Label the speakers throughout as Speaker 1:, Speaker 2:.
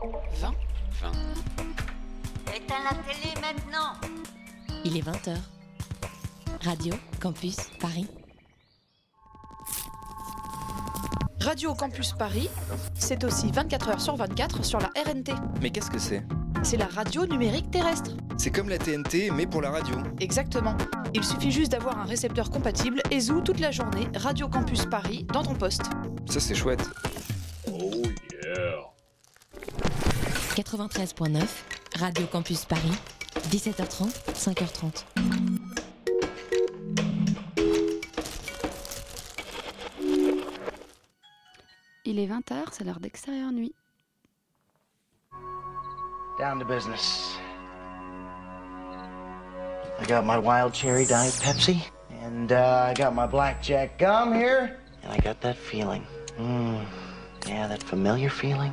Speaker 1: 20
Speaker 2: 20.
Speaker 3: Éteins la télé maintenant
Speaker 4: Il est 20h. Radio Campus Paris.
Speaker 1: Radio Campus Paris, c'est aussi 24 heures sur 24 sur la RNT.
Speaker 2: Mais qu'est-ce que c'est?
Speaker 1: C'est la radio numérique terrestre.
Speaker 2: C'est comme la TNT, mais pour la radio.
Speaker 1: Exactement. Il suffit juste d'avoir un récepteur compatible et zou toute la journée Radio Campus Paris dans ton poste.
Speaker 2: Ça, c'est chouette.
Speaker 4: 93.9, Radio Campus Paris, 17h30, 5h30.
Speaker 5: Il est 20h, c'est l'heure d'extérieur nuit.
Speaker 6: Down to business. I got my wild cherry diet Pepsi, and uh, I got my blackjack gum here, and I got that feeling. Mm, yeah, that familiar feeling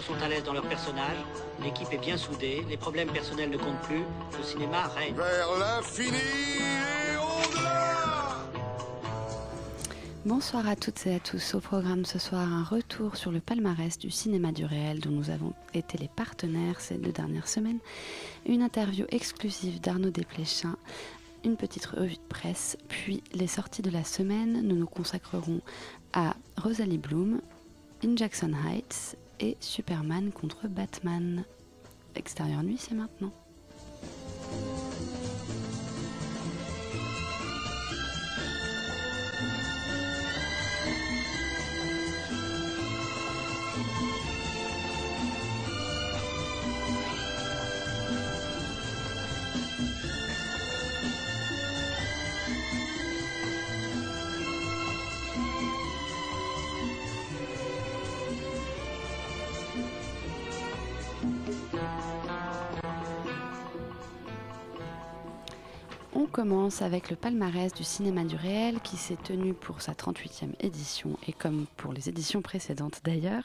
Speaker 7: Acteurs sont à l'aise dans leur personnage, l'équipe est bien soudée, les problèmes personnels ne comptent plus, le cinéma règne.
Speaker 8: Vers l'infini et au-delà
Speaker 5: Bonsoir à toutes et à tous. Au programme ce soir, un retour sur le palmarès du cinéma du réel dont nous avons été les partenaires ces deux dernières semaines. Une interview exclusive d'Arnaud Desplechin, une petite revue de presse, puis les sorties de la semaine. Nous nous consacrerons à Rosalie Bloom, In Jackson Heights et Superman contre Batman. Extérieur nuit, c'est maintenant. Commence avec le palmarès du cinéma du réel qui s'est tenu pour sa 38e édition et comme pour les éditions précédentes d'ailleurs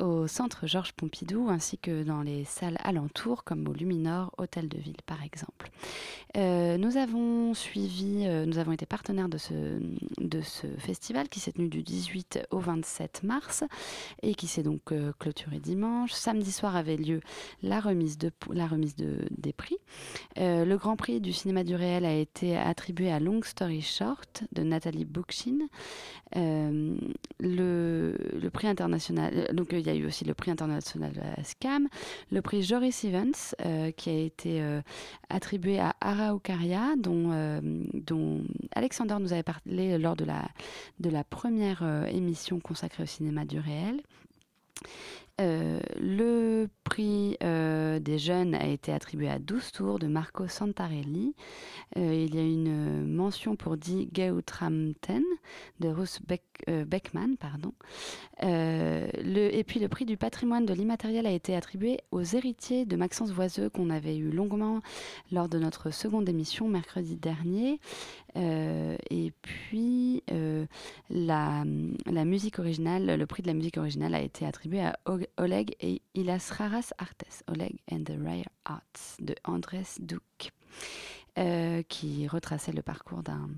Speaker 5: au centre Georges Pompidou ainsi que dans les salles alentours comme au Luminor Hôtel de Ville par exemple. Euh, nous avons suivi, euh, nous avons été partenaires de ce, festival qui s'est tenu du 18 au 27 mars et qui s'est donc euh, clôturé dimanche. Samedi soir avait lieu la remise, de, la remise de, des prix. Le Grand Prix du cinéma du réel a été attribué à Long Story Short de Nathalie Bookchin. Euh, le, le prix international, euh, donc euh, il y a eu aussi le prix international de la SCAM, le prix Joris Evans qui a été attribué à Araucaria, dont, dont Alexander nous avait parlé lors de la, de la première émission consacrée au cinéma du réel. Euh, le prix euh, des jeunes a été attribué à 12 tours de Marco Santarelli. Euh, il y a une mention pour Die Geutramten de Ruth Beck, Beckman. Pardon. Et puis le prix du patrimoine de l'immatériel a été attribué aux héritiers de Maxence Voiseux qu'on avait eu longuement lors de notre seconde émission mercredi dernier. Et puis la, musique originale, le prix de la musique originale a été attribué à Oleg et Ilas Raras Artes, Oleg and the Rare Arts de Andrés Duc, euh, qui retraçait le parcours d'un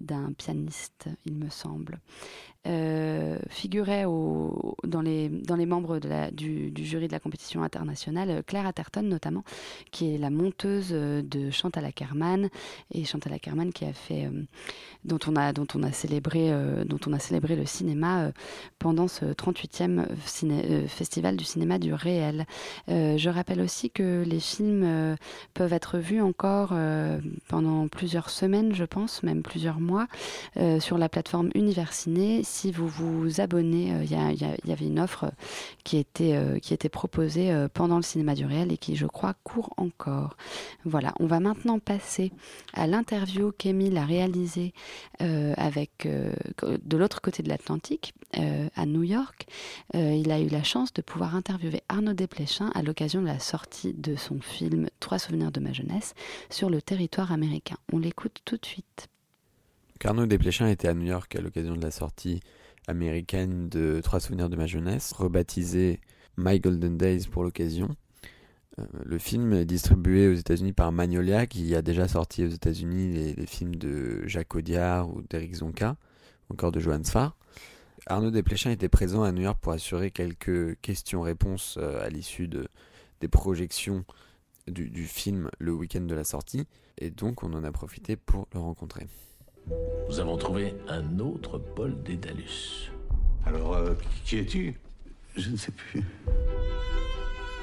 Speaker 5: d'un pianiste, il me semble. Euh, figurait dans, les, membres de la, du, jury de la compétition internationale, Claire Atherton notamment, qui est la monteuse euh, de Chantal Ackerman, et Chantal Ackerman qui a fait, euh, dont on a, célébré, le cinéma pendant ce 38e ciné- euh, festival du cinéma du réel. Je rappelle aussi que les films peuvent être vus encore pendant plusieurs semaines, je pense, même plusieurs mois, euh, sur la plateforme Universiné. Si vous vous abonnez, il y, avait une offre qui était, qui était proposée pendant le cinéma du réel et qui, je crois, court encore. Voilà, on va maintenant passer à l'interview qu'Emile a réalisée avec, de l'autre côté de l'Atlantique, à New York. il a eu la chance de pouvoir interviewer Arnaud Desplechin à l'occasion de la sortie de son film Trois souvenirs de ma jeunesse sur le territoire américain. On l'écoute tout de suite.
Speaker 9: Arnaud Desplechin était à New York à l'occasion de la sortie américaine de Trois souvenirs de ma jeunesse, rebaptisé My Golden Days pour l'occasion. Euh, le film est distribué aux États-Unis par Magnolia, qui a déjà sorti aux États-Unis les, films de Jacques Audiard ou d'Eric Zonka, encore de Johan Sfar. Arnaud Desplechin était présent à New York pour assurer quelques questions-réponses euh, à l'issue de, des projections du, film le week-end de la sortie, et donc on en a profité pour le rencontrer.
Speaker 10: Nous avons trouvé un autre Paul Dédalus.
Speaker 11: Alors, euh, qui es-tu?
Speaker 12: Je ne sais plus.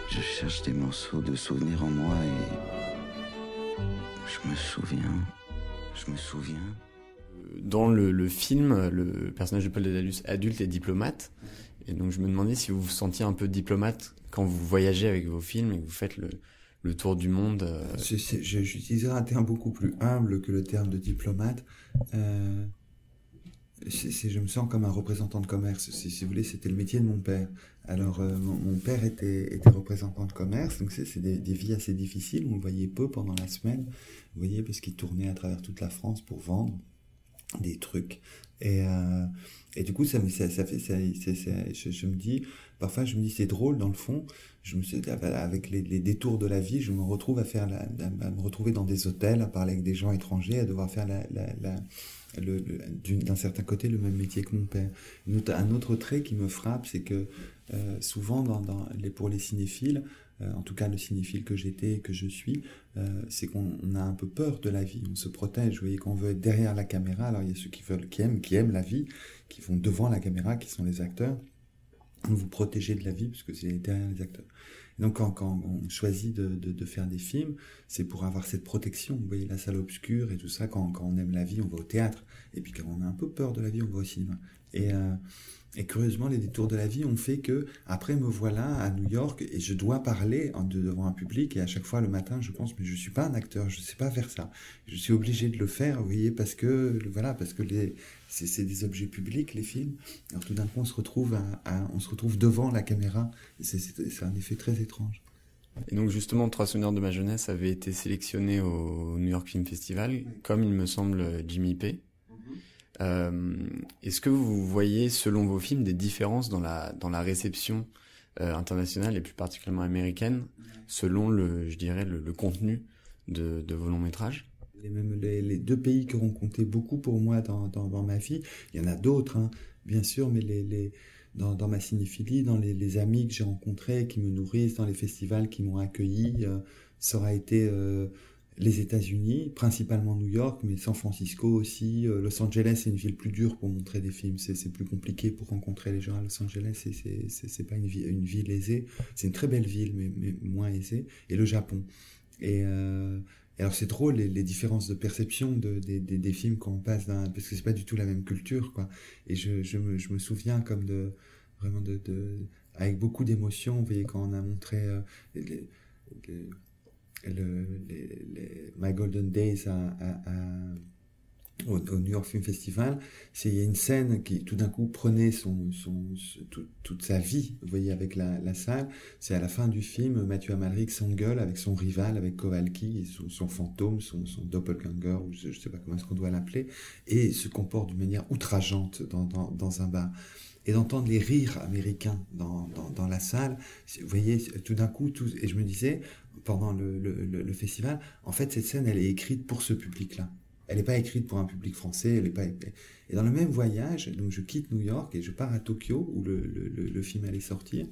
Speaker 12: Je cherche des morceaux de souvenirs en moi et. Je me souviens. Je me souviens.
Speaker 9: Dans le, film, le personnage de Paul Dédalus adulte est diplomate. Et donc je me demandais si vous vous sentiez un peu diplomate quand vous voyagez avec vos films et que vous faites le, le tour du monde euh,
Speaker 13: J'utiliserai un terme beaucoup plus humble que le terme de diplomate. Euh, je me sens comme un représentant de commerce. Si, vous voulez, c'était le métier de mon père. Alors, euh, mon, père était, représentant de commerce, donc c'est des, des, vies assez difficiles. On le voyait peu pendant la semaine, vous voyez, parce qu'il tournait à travers toute la France pour vendre des trucs. Et, euh, du coup, ça, ça, ça fait, ça, je, me dis, parfois, je me dis, c'est drôle dans le fond. Je me avec les, détours de la vie, je me retrouve à faire, à me retrouver dans des hôtels, à parler avec des gens étrangers, à devoir faire d'un certain côté le même métier que mon père. Un autre trait qui me frappe, c'est que euh, souvent pour les cinéphiles, euh, en tout cas le cinéphile que j'étais et que je suis, euh, c'est qu'on a un peu peur de la vie, on se protège, vous voyez, qu'on veut être derrière la caméra, alors il y a ceux qui veulent, qui aiment, qui aiment la vie, qui vont devant la caméra, qui sont les acteurs, vous protégez de la vie parce que c'est derrière les acteurs. donc quand, quand, on choisit de, de, de faire des films, c'est pour avoir cette protection. Vous voyez la salle obscure et tout ça. Quand, quand, on aime la vie, on va au théâtre. Et puis quand on a un peu peur de la vie, on va au cinéma. Et, euh, et curieusement, les détours de la vie ont fait que, après, me voilà à New York et je dois parler devant un public. Et à chaque fois, le matin, je pense, mais je suis pas un acteur, je sais pas faire ça. Je suis obligé de le faire, vous voyez, parce que, voilà, parce que les, c'est des objets publics, les films. Alors tout d'un coup, on se retrouve, à, on se retrouve devant la caméra. C'est un effet très étrange.
Speaker 9: Et donc justement, Trois souvenirs de ma jeunesse avait été sélectionné au New York Film Festival, comme il me semble Jimmy P. Euh, Est-ce que vous voyez, selon vos films, des différences dans la, dans la réception euh, internationale et plus particulièrement américaine, selon le, je dirais, le, contenu de, de, vos longs métrages?
Speaker 13: Les, même les, deux pays qui auront compté beaucoup pour moi dans, dans, ma vie, il y en a d'autres, hein, bien sûr, mais les, les dans, dans, ma cinéphilie, dans les, amis que j'ai rencontrés, qui me nourrissent, dans les festivals qui m'ont accueilli, euh, ça aura été les États-Unis, principalement New York, mais San Francisco aussi. Euh, Los Angeles, c'est une ville plus dure pour montrer des films. C'est plus compliqué pour rencontrer les gens à Los Angeles. C'est pas une, ville, une ville aisée. C'est une très belle ville, mais, moins aisée. Et le Japon. Et, euh, alors c'est drôle les, différences de perception de, des, des, films quand on passe d'un parce que c'est pas du tout la même culture quoi. Et je, je, me, souviens comme de vraiment de, avec beaucoup d'émotion. Vous voyez quand on a montré euh, le, les, les, My Golden Days à, à, à, au, New York Film Festival, c'est il y a une scène qui tout d'un coup prenait son, son, tout, toute sa vie, vous voyez, avec la, salle. C'est à la fin du film, Mathieu Amalric s'engueule avec son rival, avec Kowalki, son, fantôme, son, son doppelganger, ou je ne sais pas comment est-ce qu'on doit l'appeler, et se comporte d'une manière outrageante dans, dans, un bar et d'entendre les rires américains dans, dans, la salle, vous voyez, tout d'un coup, et je me disais, pendant le, le, festival, en fait, cette scène, elle est écrite pour ce public-là. Elle n'est pas écrite pour un public français, elle est pas... Et dans le même voyage, donc je quitte New York et je pars à Tokyo, où le, le film allait sortir,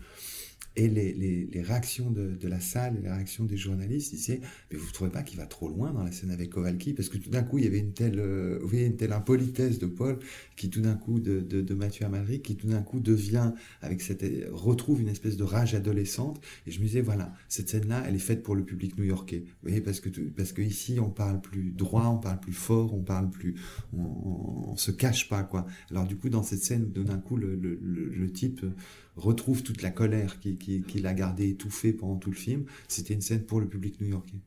Speaker 13: Et les, les, réactions de, de, la salle, les réactions des journalistes disaient Mais vous ne trouvez pas qu'il va trop loin dans la scène avec Kowalki Parce que tout d'un coup, il y avait une telle, euh, vous voyez, une telle impolitesse de Paul, qui tout d'un coup, de, de, Mathieu Amalric, qui tout d'un coup devient, avec cette, retrouve une espèce de rage adolescente. Et je me disais Voilà, cette scène-là, elle est faite pour le public new-yorkais. Vous voyez, parce que, parce que ici, on parle plus droit, on parle plus fort, on parle plus. On, on, se cache pas, quoi. Alors, du coup, dans cette scène, d'un coup, le, le, le type retrouve toute la colère qu'il qui, qui a gardée étouffée pendant tout le film. C'était une scène pour le public new-yorkais.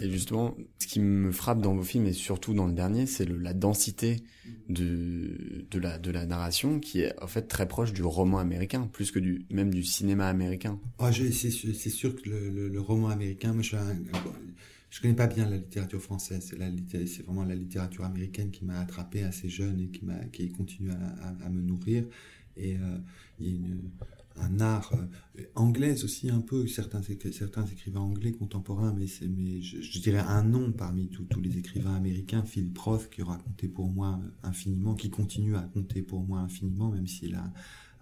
Speaker 9: Et justement, ce qui me frappe dans vos films et surtout dans le dernier, c'est la densité de, de, la, de la narration qui est en fait très proche du roman américain, plus que du, même du cinéma américain.
Speaker 13: Oh, c'est sûr que le, le, le, roman américain, moi je suis un, je connais pas bien la littérature française. C'est vraiment la littérature américaine qui m'a attrapé assez jeune et qui m'a, qui continue à, à, à, me nourrir. Et euh, il y a une, un art euh, anglais aussi un peu. Certains certains écrivains anglais contemporains mais mais je, dirais un nom parmi tous les écrivains américains. Philip Roth qui aura compté pour moi infiniment qui continue à compter pour moi infiniment même s'il a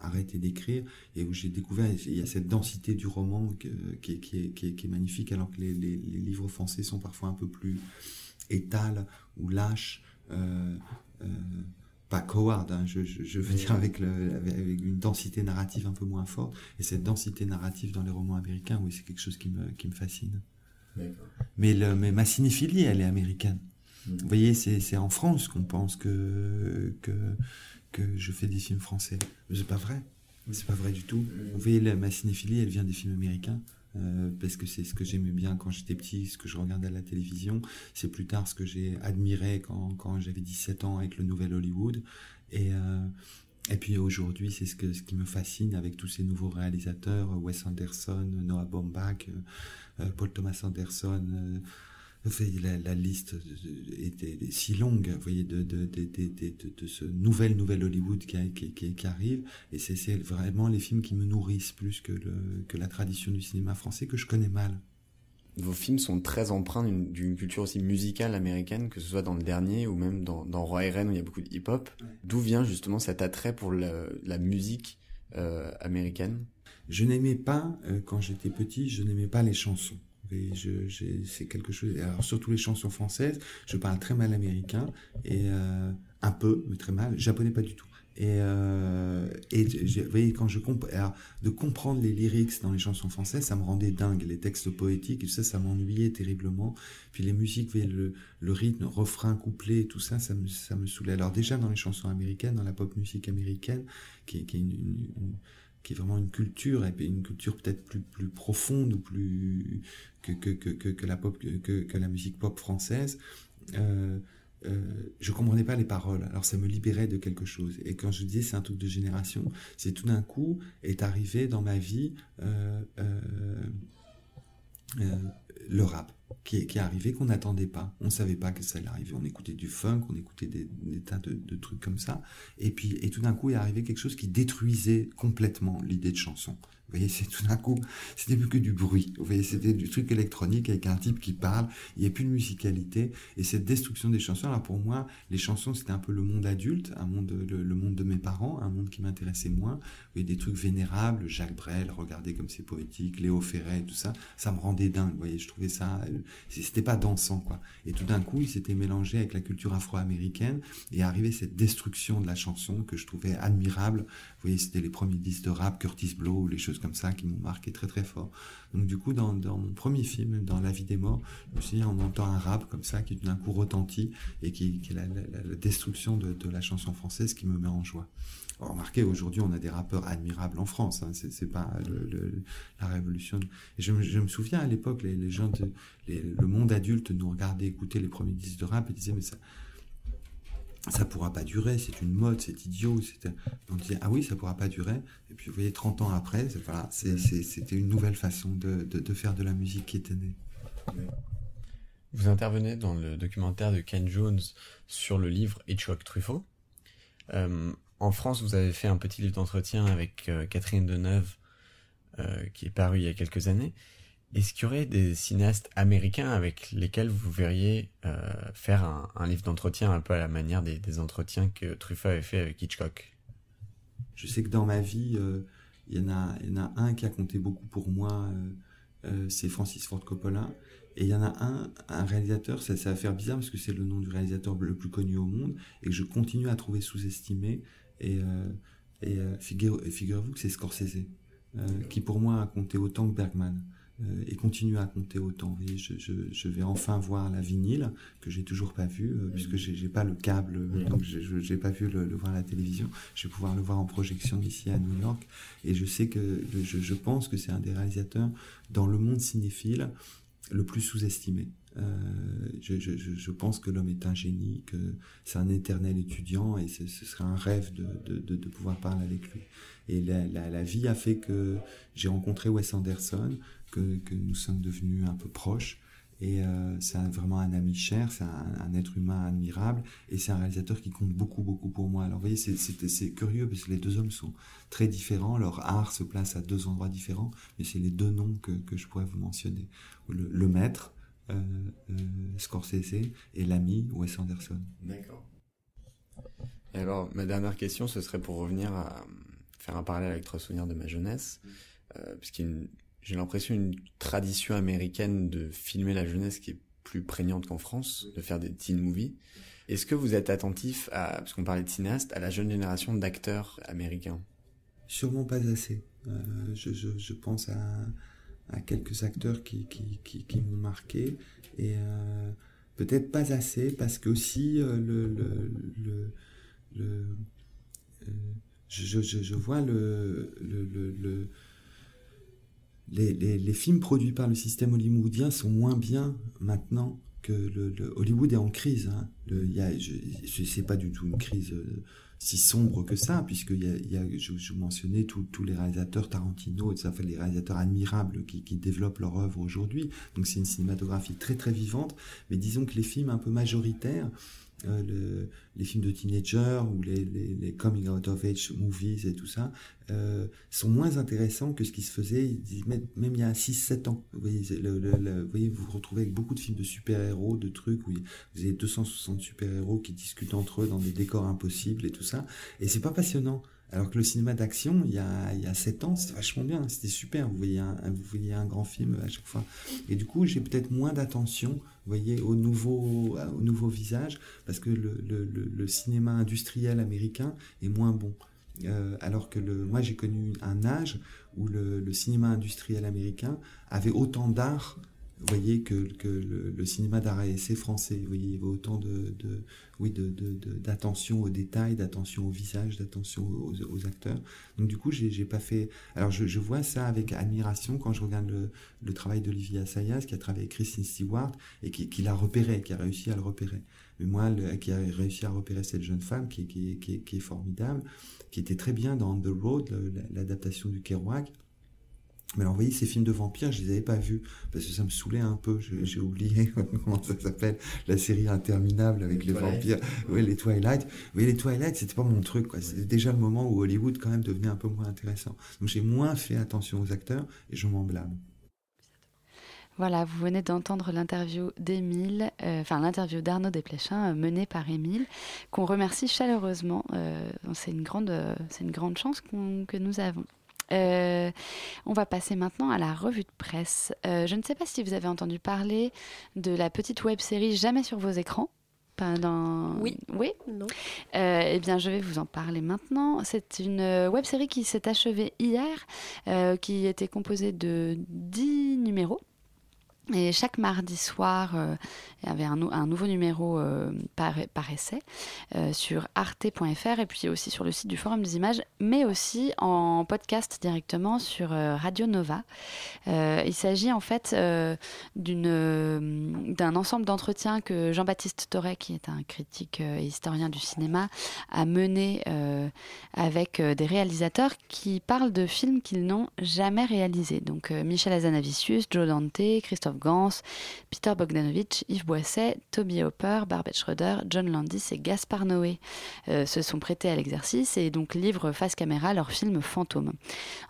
Speaker 13: arrêté d'écrire. Et où j'ai découvert il y a cette densité du roman qui, qui, qui, est, magnifique alors que les, livres français sont parfois un peu plus étales ou lâches euh, euh, pas coward, hein, je, je, je, veux dire avec, le, avec une densité narrative un peu moins forte. Et cette densité narrative dans les romans américains, oui, c'est quelque chose qui me, qui me fascine. Mais, le, mais ma cinéphilie, elle est américaine. Mmh. Vous voyez, c'est en France qu'on pense que, que, que je fais des films français. C'est pas vrai. C'est pas vrai du tout. Vous voyez, la, ma cinéphilie, elle vient des films américains. Euh, parce que c'est ce que j'aimais bien quand j'étais petit, ce que je regardais à la télévision. C'est plus tard ce que j'ai admiré quand, quand j'avais 17 ans avec le nouvel Hollywood. Et, euh, et puis aujourd'hui, c'est ce, que, ce qui me fascine avec tous ces nouveaux réalisateurs, Wes Anderson, Noah Baumbach, euh, Paul Thomas Anderson. La, la liste était si longue, vous voyez, de, de, de, de, de, de ce nouvel, nouvel Hollywood qui, a, qui, qui, qui arrive. Et c'est vraiment les films qui me nourrissent plus que, le, que la tradition du cinéma français que je connais mal.
Speaker 9: Vos films sont très empreints d'une culture aussi musicale américaine, que ce soit dans le dernier ou même dans, dans Roi et Reine où il y a beaucoup de hip-hop. Ouais. D'où vient justement cet attrait pour la, la musique euh, américaine?
Speaker 13: Je n'aimais pas, euh, quand j'étais petit, je n'aimais pas les chansons. Et je, c'est quelque chose. Alors surtout les chansons françaises, je parle très mal américain et euh, un peu, mais très mal. Japonais pas du tout. Et, euh, et vous voyez, quand je comp alors, de comprendre les lyrics dans les chansons françaises, ça me rendait dingue. Les textes poétiques, tout ça, ça m'ennuyait terriblement. Puis les musiques, voyez, le, le rythme, refrain, couplet, tout ça, ça me, ça me saoulait. Alors déjà dans les chansons américaines, dans la pop musique américaine, qui, qui est une, qui est vraiment une culture et une culture peut-être plus plus profonde plus que la pop que la musique pop française euh, euh, je comprenais pas les paroles alors ça me libérait de quelque chose et quand je disais c'est un truc de génération c'est tout d'un coup est arrivé dans ma vie euh, le rap qui, est arrivé qu'on n'attendait pas. On savait pas que ça allait arriver. On écoutait du funk, on écoutait des, des tas de, de, trucs comme ça. Et puis, et tout d'un coup, est arrivé quelque chose qui détruisait complètement l'idée de chanson. Vous voyez, c'est tout d'un coup, c'était plus que du bruit. Vous voyez, c'était du truc électronique avec un type qui parle. Il n'y a plus de musicalité. Et cette destruction des chansons, alors pour moi, les chansons, c'était un peu le monde adulte, un monde, le, monde de mes parents, un monde qui m'intéressait moins. Vous voyez, des trucs vénérables, Jacques Brel, regardez comme c'est poétique, Léo Ferré, tout ça, ça me rendait dingue. Vous voyez, je trouvais ça, c'était pas dansant, quoi. Et tout d'un coup, il s'était mélangé avec la culture afro-américaine et arrivé cette destruction de la chanson que je trouvais admirable. Vous voyez, c'était les premiers disques de rap, Curtis Blow, les choses comme ça qui m'ont marqué très très fort. Donc du coup, dans, mon premier film, dans La vie des morts, je me suis dit, on entend un rap comme ça qui d'un coup retentit et qui, est la, destruction de, la chanson française qui me met en joie. Remarquez, aujourd'hui, on a des rappeurs admirables en France. Hein, c'est pas la révolution. Je, me souviens à l'époque, les, gens, le monde adulte nous regardait écouter les premiers disques de rap et disait mais ça ça pourra pas durer, c'est une mode, c'est idiot. On disait, ah oui, ça pourra pas durer. Et puis, vous voyez, 30 ans après, voilà, c'était une nouvelle façon de, de, de, faire de la musique qui était née.
Speaker 9: Vous intervenez dans le documentaire de Ken Jones sur le livre Hitchcock Truffaut. Euh, en France, vous avez fait un petit livre d'entretien avec euh, Catherine Deneuve, euh, qui est paru il y a quelques années. Est-ce qu'il y aurait des cinéastes américains avec lesquels vous verriez euh, faire un, livre d'entretien un peu à la manière des, entretiens que Truffaut avait fait avec Hitchcock?
Speaker 13: Je sais que dans ma vie, Il y, en a, il y en a un qui a compté beaucoup pour moi, c'est Francis Ford Coppola. Et il y en a un, un réalisateur, ça, va faire bizarre parce que c'est le nom du réalisateur le plus connu au monde et que je continue à trouver sous-estimé. Et figurez-vous que c'est Scorsese, qui pour moi a compté autant que Bergman. Euh, et continue à compter autant. je, je, je, vais enfin voir la vinyle que j'ai toujours pas vu euh, puisque j'ai pas le câble, donc j'ai pas vu le, voir à la télévision. Je vais pouvoir le voir en projection ici à New York et je sais que je, je pense que c'est un des réalisateurs dans le monde cinéphile le plus sous-estimé. Euh, je, je, je, pense que l'homme est un génie, que c'est un éternel étudiant et ce, ce serait un rêve de, de, de, de, pouvoir parler avec lui. Et la, la, la vie a fait que j'ai rencontré Wes Anderson, que, nous sommes devenus un peu proches. Et euh, c'est vraiment un ami cher, c'est un, être humain admirable, et c'est un réalisateur qui compte beaucoup, beaucoup pour moi. Alors vous voyez, c'est curieux, parce que les deux hommes sont très différents, leur art se place à deux endroits différents, mais c'est les deux noms que, je pourrais vous mentionner. Le, maître, euh, euh, Scorsese, et l'ami, Wes Anderson.
Speaker 9: D'accord. Et alors, ma dernière question, ce serait pour revenir à faire un parallèle avec Trois souvenirs de ma jeunesse, puisqu'il j'ai l'impression une tradition américaine de filmer la jeunesse qui est plus prégnante qu'en France, de faire des teen movies. Est-ce que vous êtes attentif à, parce qu'on parlait de cinéastes, à la jeune génération d'acteurs américains?
Speaker 13: Sûrement pas assez. Euh, je, je, je, pense à, à, quelques acteurs qui, qui, qui, qui m'ont marqué et euh, peut-être pas assez parce que aussi euh, le, le, le, le je, je, je, vois le, le, le les, films produits par le système hollywoodien sont moins bien maintenant que le, Hollywood est en crise. Hein. Sais pas du tout une crise euh, si sombre que ça, puisque y y a, je, je mentionnais tous les réalisateurs Tarantino, et ça fait les réalisateurs admirables qui, qui développent leur œuvre aujourd'hui. Donc c'est une cinématographie très très vivante, mais disons que les films un peu majoritaires euh, le, les films de teenagers ou les, les, les, coming out of age movies et tout ça euh, sont moins intéressants que ce qui se faisait même il y a 6-7 ans. Vous voyez, le, le, vous voyez, vous vous retrouvez avec beaucoup de films de super-héros, de trucs où vous avez 260 super-héros qui discutent entre eux dans des décors impossibles et tout ça. Et c'est pas passionnant. Alors que le cinéma d'action, il y a, il y a 7 ans, c'était vachement bien, c'était super. Vous voyez, un, vous voyez un grand film à chaque fois. Et du coup, j'ai peut-être moins d'attention, vous voyez, au nouveau, au nouveau visage, parce que le, cinéma industriel américain est moins bon. Euh, alors que le, moi, j'ai connu un âge où le, cinéma industriel américain avait autant d'art voyez que, le, cinéma d'art essai français, vous voyez, il y avait autant de, oui, d'attention de, de, aux détails, d'attention au visage, d'attention aux, acteurs. Donc du coup, j'ai, pas fait. Alors je, vois ça avec admiration quand je regarde le, travail d'Olivier Assayas, qui a travaillé avec Christine Stewart et qui, l'a repéré, qui a réussi à le repérer. Mais moi, qui a réussi à repérer cette jeune femme qui est formidable, qui était très bien dans The Road, l'adaptation du Kerouac mais alors, vous voyez, ces films de vampires, je les avais pas vus, parce que ça me saulait un peu, j'ai oublié comment ça s'appelle, la série interminable avec les, vampires, oui, les Twilight. Vous voyez, les Twilight, c'était pas mon truc, quoi. C'était déjà le moment où Hollywood, quand même, devenait un peu moins intéressant. Donc, j'ai moins fait attention aux acteurs, et je m'en blâme.
Speaker 5: Voilà, vous venez d'entendre l'interview d'Émile, euh, enfin l'interview d'Arnaud Desplechin, euh, menée par Émile, qu'on remercie chaleureusement. Euh, c'est une grande, c'est une grande chance que nous avons. Euh, on va passer maintenant à la revue de presse. Euh, je ne sais pas si vous avez entendu parler de la petite web série Jamais sur vos écrans. Dans...
Speaker 14: Oui.
Speaker 5: Oui
Speaker 14: Non.
Speaker 5: Euh, eh bien, je vais vous en parler maintenant. C'est une web série qui s'est achevée hier, qui était composée de 10 numéros. Et chaque mardi soir, euh, il y avait un, nouveau numéro euh, par, essai euh, sur arte.fr et puis aussi sur le site du Forum des images, mais aussi en podcast directement sur euh, Radio Nova. Il s'agit en fait d'un ensemble d'entretiens que Jean-Baptiste Torret, qui est un critique et historien du cinéma, a mené avec des réalisateurs qui parlent de films qu'ils n'ont jamais réalisés. Donc Michel Azanavicius, Joe Dante, Christophe Gans, Peter Bogdanovich, Yves Boisset, Toby Hopper, Barbet Schroeder, John Landis et Gaspard Noé euh, se sont prêtés à l'exercice et donc livrent face caméra leur film Fantôme.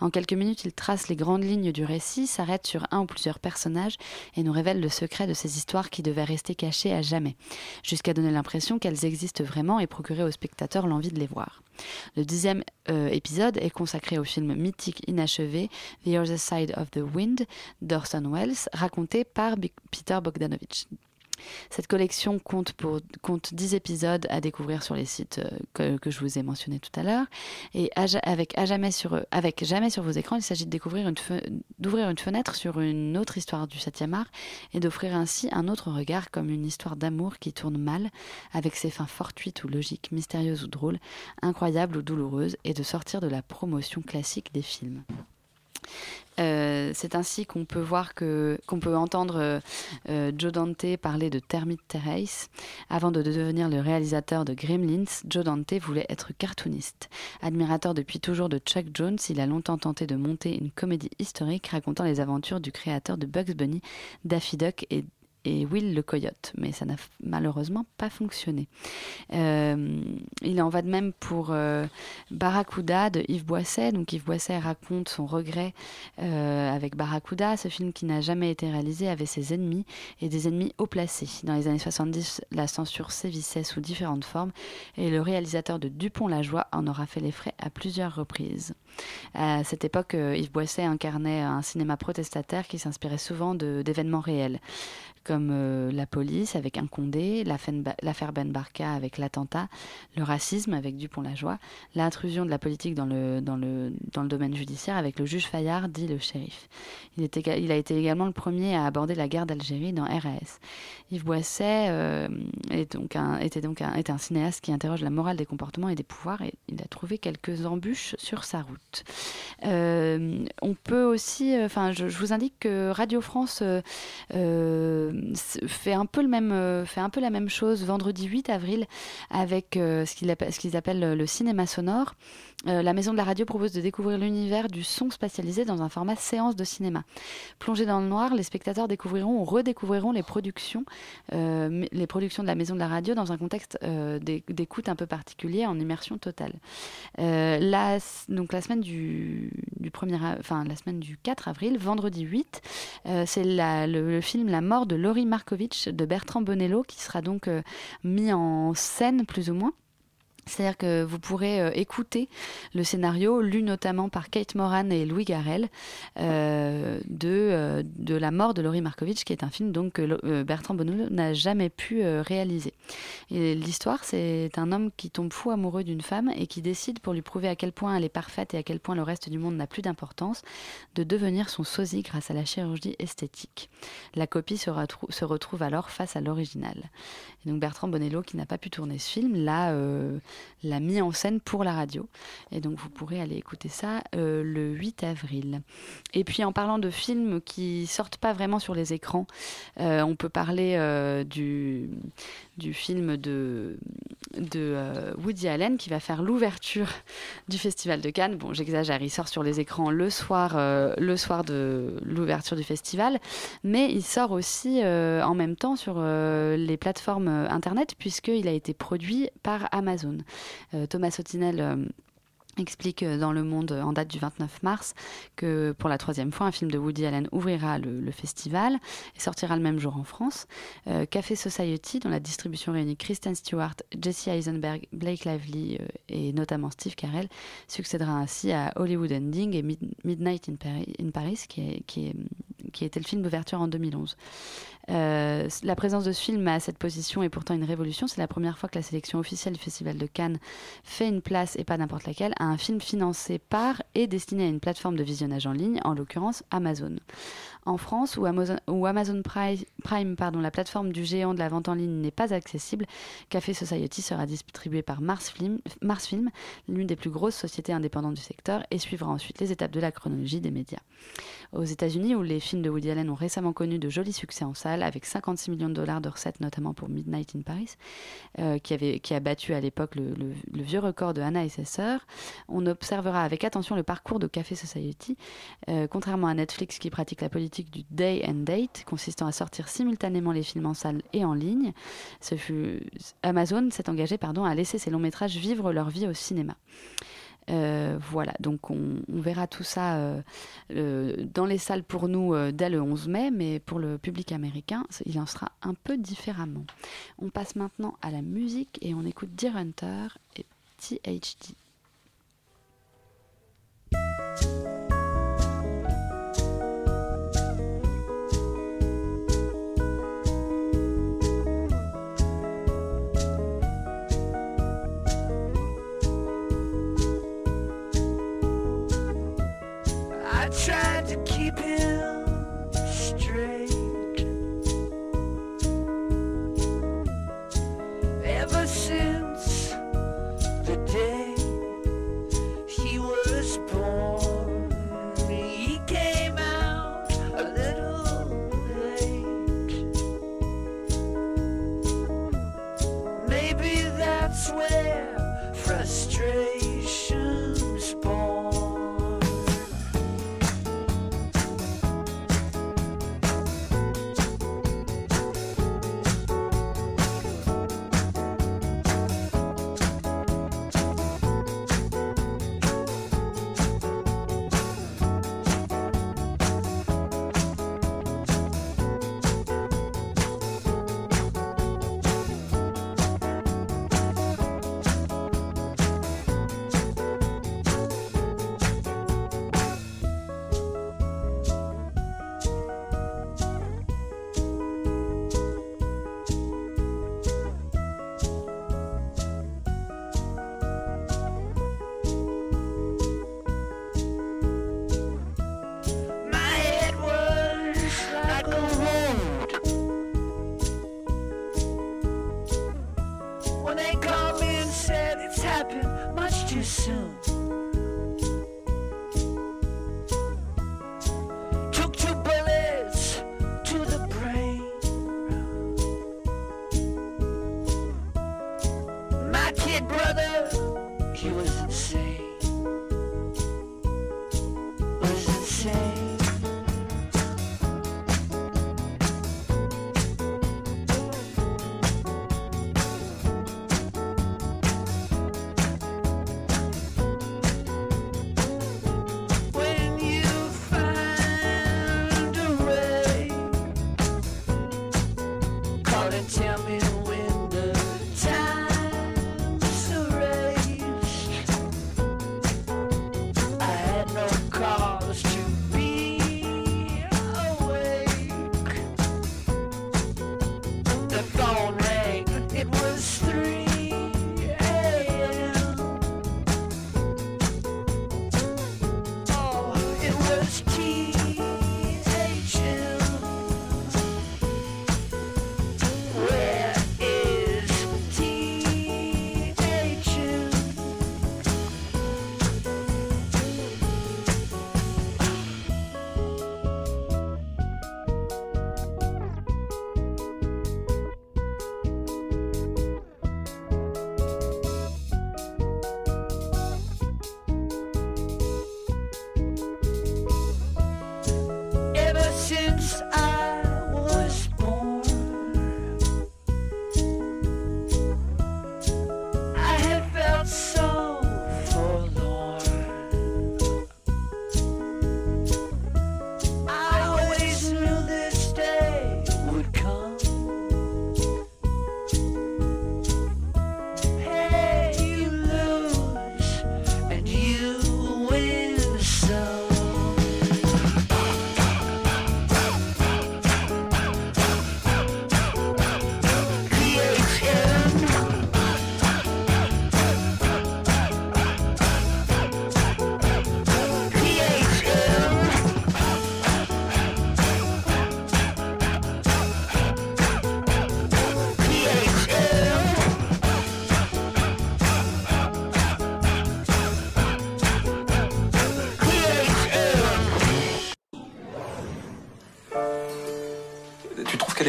Speaker 5: En quelques minutes, ils tracent les grandes lignes du récit, s'arrêtent sur un ou plusieurs personnages et nous révèlent le secret de ces histoires qui devaient rester cachées à jamais, jusqu'à donner l'impression qu'elles existent vraiment et procurer aux spectateurs l'envie de les voir. Le dixième euh, épisode est consacré au film mythique inachevé The Other Side of the Wind d'Orson Welles, raconté par Peter Bogdanovich. Cette collection compte, pour, compte 10 épisodes à découvrir sur les sites euh, que, je vous ai mentionnés tout à l'heure. Et avec, à jamais sur, avec Jamais sur vos écrans, il s'agit de découvrir d'ouvrir une fenêtre sur une autre histoire du 7e art et d'offrir ainsi un autre regard comme une histoire d'amour qui tourne mal, avec ses fins fortuites ou logiques, mystérieuses ou drôles, incroyables ou douloureuses, et de sortir de la promotion classique des films. Euh, c'est ainsi qu'on peut voir que qu'on peut entendre euh, euh, Joe Dante parler de Termite Terrace. Avant de devenir le réalisateur de Gremlins, Joe Dante voulait être cartooniste. Admirateur depuis toujours de Chuck Jones, il a longtemps tenté de monter une comédie historique racontant les aventures du créateur de Bugs Bunny, Daffy Duck et et Will le coyote, mais ça n'a malheureusement pas fonctionné. Euh, il en va de même pour euh, Barracuda de Yves Boisset. Donc Yves Boisset raconte son regret euh, avec Barracuda, ce film qui n'a jamais été réalisé avait ses ennemis et des ennemis haut placés. Dans les années 70, la censure sévissait sous différentes formes et le réalisateur de Dupont-la-Joie en aura fait les frais à plusieurs reprises. À cette époque, euh, Yves Boisset incarnait un cinéma protestataire qui s'inspirait souvent d'événements réels, comme euh, la police avec un Condé, l'affaire Ben Barka avec l'attentat, le racisme avec Dupont-la-Joie, l'intrusion de la politique dans le, domaine judiciaire avec le juge Fayard, dit le shérif. Il, a été également le premier à aborder la guerre d'Algérie dans RAS. Yves Boisset euh, est donc un, était donc un, un cinéaste qui interroge la morale des comportements et des pouvoirs et il a trouvé quelques embûches sur sa route. Euh, on peut aussi, euh, enfin, je, vous indique que Radio France fait un peu le même, euh, fait un peu la même chose vendredi 8 avril avec euh, ce qu'ils appellent, ce qu'ils appellent le cinéma sonore. Euh, la Maison de la Radio propose de découvrir l'univers du son spatialisé dans un format séance de cinéma. Plongés dans le noir, les spectateurs découvriront ou redécouvriront les productions, euh, de la Maison de la Radio dans un contexte euh, d'é- d'écoute un peu particulier, en immersion totale. La, donc la semaine du, du 1er, a- enfin la semaine du 4 avril, vendredi 8, euh, c'est le, le film La mort de Laurie Markovitch de Bertrand Bonello qui sera donc mis en scène plus ou moins. C'est-à-dire que vous pourrez euh, écouter le scénario, lu notamment par Kate Moran et Louis Garrel, euh, de, euh, de La mort de Laurie Markovitch, qui est un film donc, que Bertrand Bonello n'a jamais pu réaliser. L'histoire, c'est un homme qui tombe fou amoureux d'une femme et qui décide, pour lui prouver à quel point elle est parfaite et à quel point le reste du monde n'a plus d'importance, de devenir son sosie grâce à la chirurgie esthétique. La copie se, retrou- se retrouve alors face à l'original. Donc Bertrand Bonello, qui n'a pas pu tourner ce film, l'a l'a mis en scène pour la radio. Et donc vous pourrez aller écouter ça euh, le 8 avril. Et puis en parlant de films qui sortent pas vraiment sur les écrans, euh, on peut parler euh, du, du film de, euh, Woody Allen qui va faire l'ouverture du Festival de Cannes. Bon, j'exagère, il sort sur les écrans le soir, euh, le soir de l'ouverture du festival, mais il sort aussi euh, en même temps sur les plateformes internet puisqu'il a été produit par Amazon. Thomas Sotinel explique euh, dans Le Monde en date du 29 mars que pour la troisième fois, un film de Woody Allen ouvrira le, festival et sortira le même jour en France. Euh, Café Society, dont la distribution réunit Kristen Stewart, Jesse Eisenberg, Blake Lively euh, et notamment Steve Carell, succédera ainsi à Hollywood Ending et Mid- Midnight in Paris, qui, qui était le film d'ouverture en 2011. Euh, la présence de ce film à cette position est pourtant une révolution. C'est la première fois que la sélection officielle du Festival de Cannes fait une place, et pas n'importe laquelle, à un film financé par et destiné à une plateforme de visionnage en ligne, en l'occurrence Amazon. En France, où Amazon, Prime, pardon, la plateforme du géant de la vente en ligne, n'est pas accessible, Café Society sera distribué par Mars Film, l'une des plus grosses sociétés indépendantes du secteur, et suivra ensuite les étapes de la chronologie des médias. Aux États-Unis, où les films de Woody Allen ont récemment connu de jolis succès en salle,
Speaker 15: avec 56 millions de dollars de recettes, notamment pour Midnight in Paris, euh, qui, avait, qui a battu à l'époque le vieux record de Hannah et ses sœurs. On observera avec attention le parcours de Café Society, euh, contrairement à Netflix qui pratique la politique du day and date, consistant à sortir simultanément les films en salle et en ligne. Ce Amazon s'est engagé pardon, à laisser ses longs métrages vivre leur vie au cinéma. Euh, voilà, donc on, verra tout ça euh, dans les salles pour nous euh, dès le 11 mai, mais pour le public américain, il en sera un peu différemment. On passe maintenant à la musique et on écoute Deer Hunter et THD.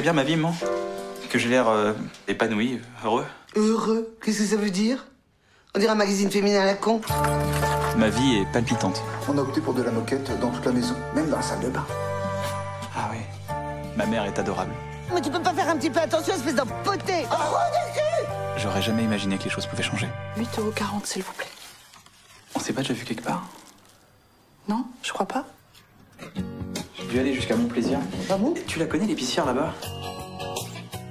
Speaker 16: Bien ma vie, maman Que j'ai l'air euh, épanoui, heureux
Speaker 17: Heureux Qu'est-ce que ça veut dire On dirait un magazine féminin à la con.
Speaker 16: Ma vie est palpitante.
Speaker 18: On a opté pour de la moquette dans toute la maison, même dans la salle de bain.
Speaker 16: Ah oui. Ma mère est adorable.
Speaker 17: Mais tu peux pas faire un petit peu attention, espèce d'empoté Oh,
Speaker 16: J'aurais jamais imaginé que les choses pouvaient changer.
Speaker 19: 8,40€ s'il vous plaît.
Speaker 16: On s'est pas déjà vu quelque part
Speaker 19: Non, je crois pas.
Speaker 16: J'ai dû aller jusqu'à mon plaisir.
Speaker 17: Ah bon
Speaker 16: Tu la connais l'épicière là-bas?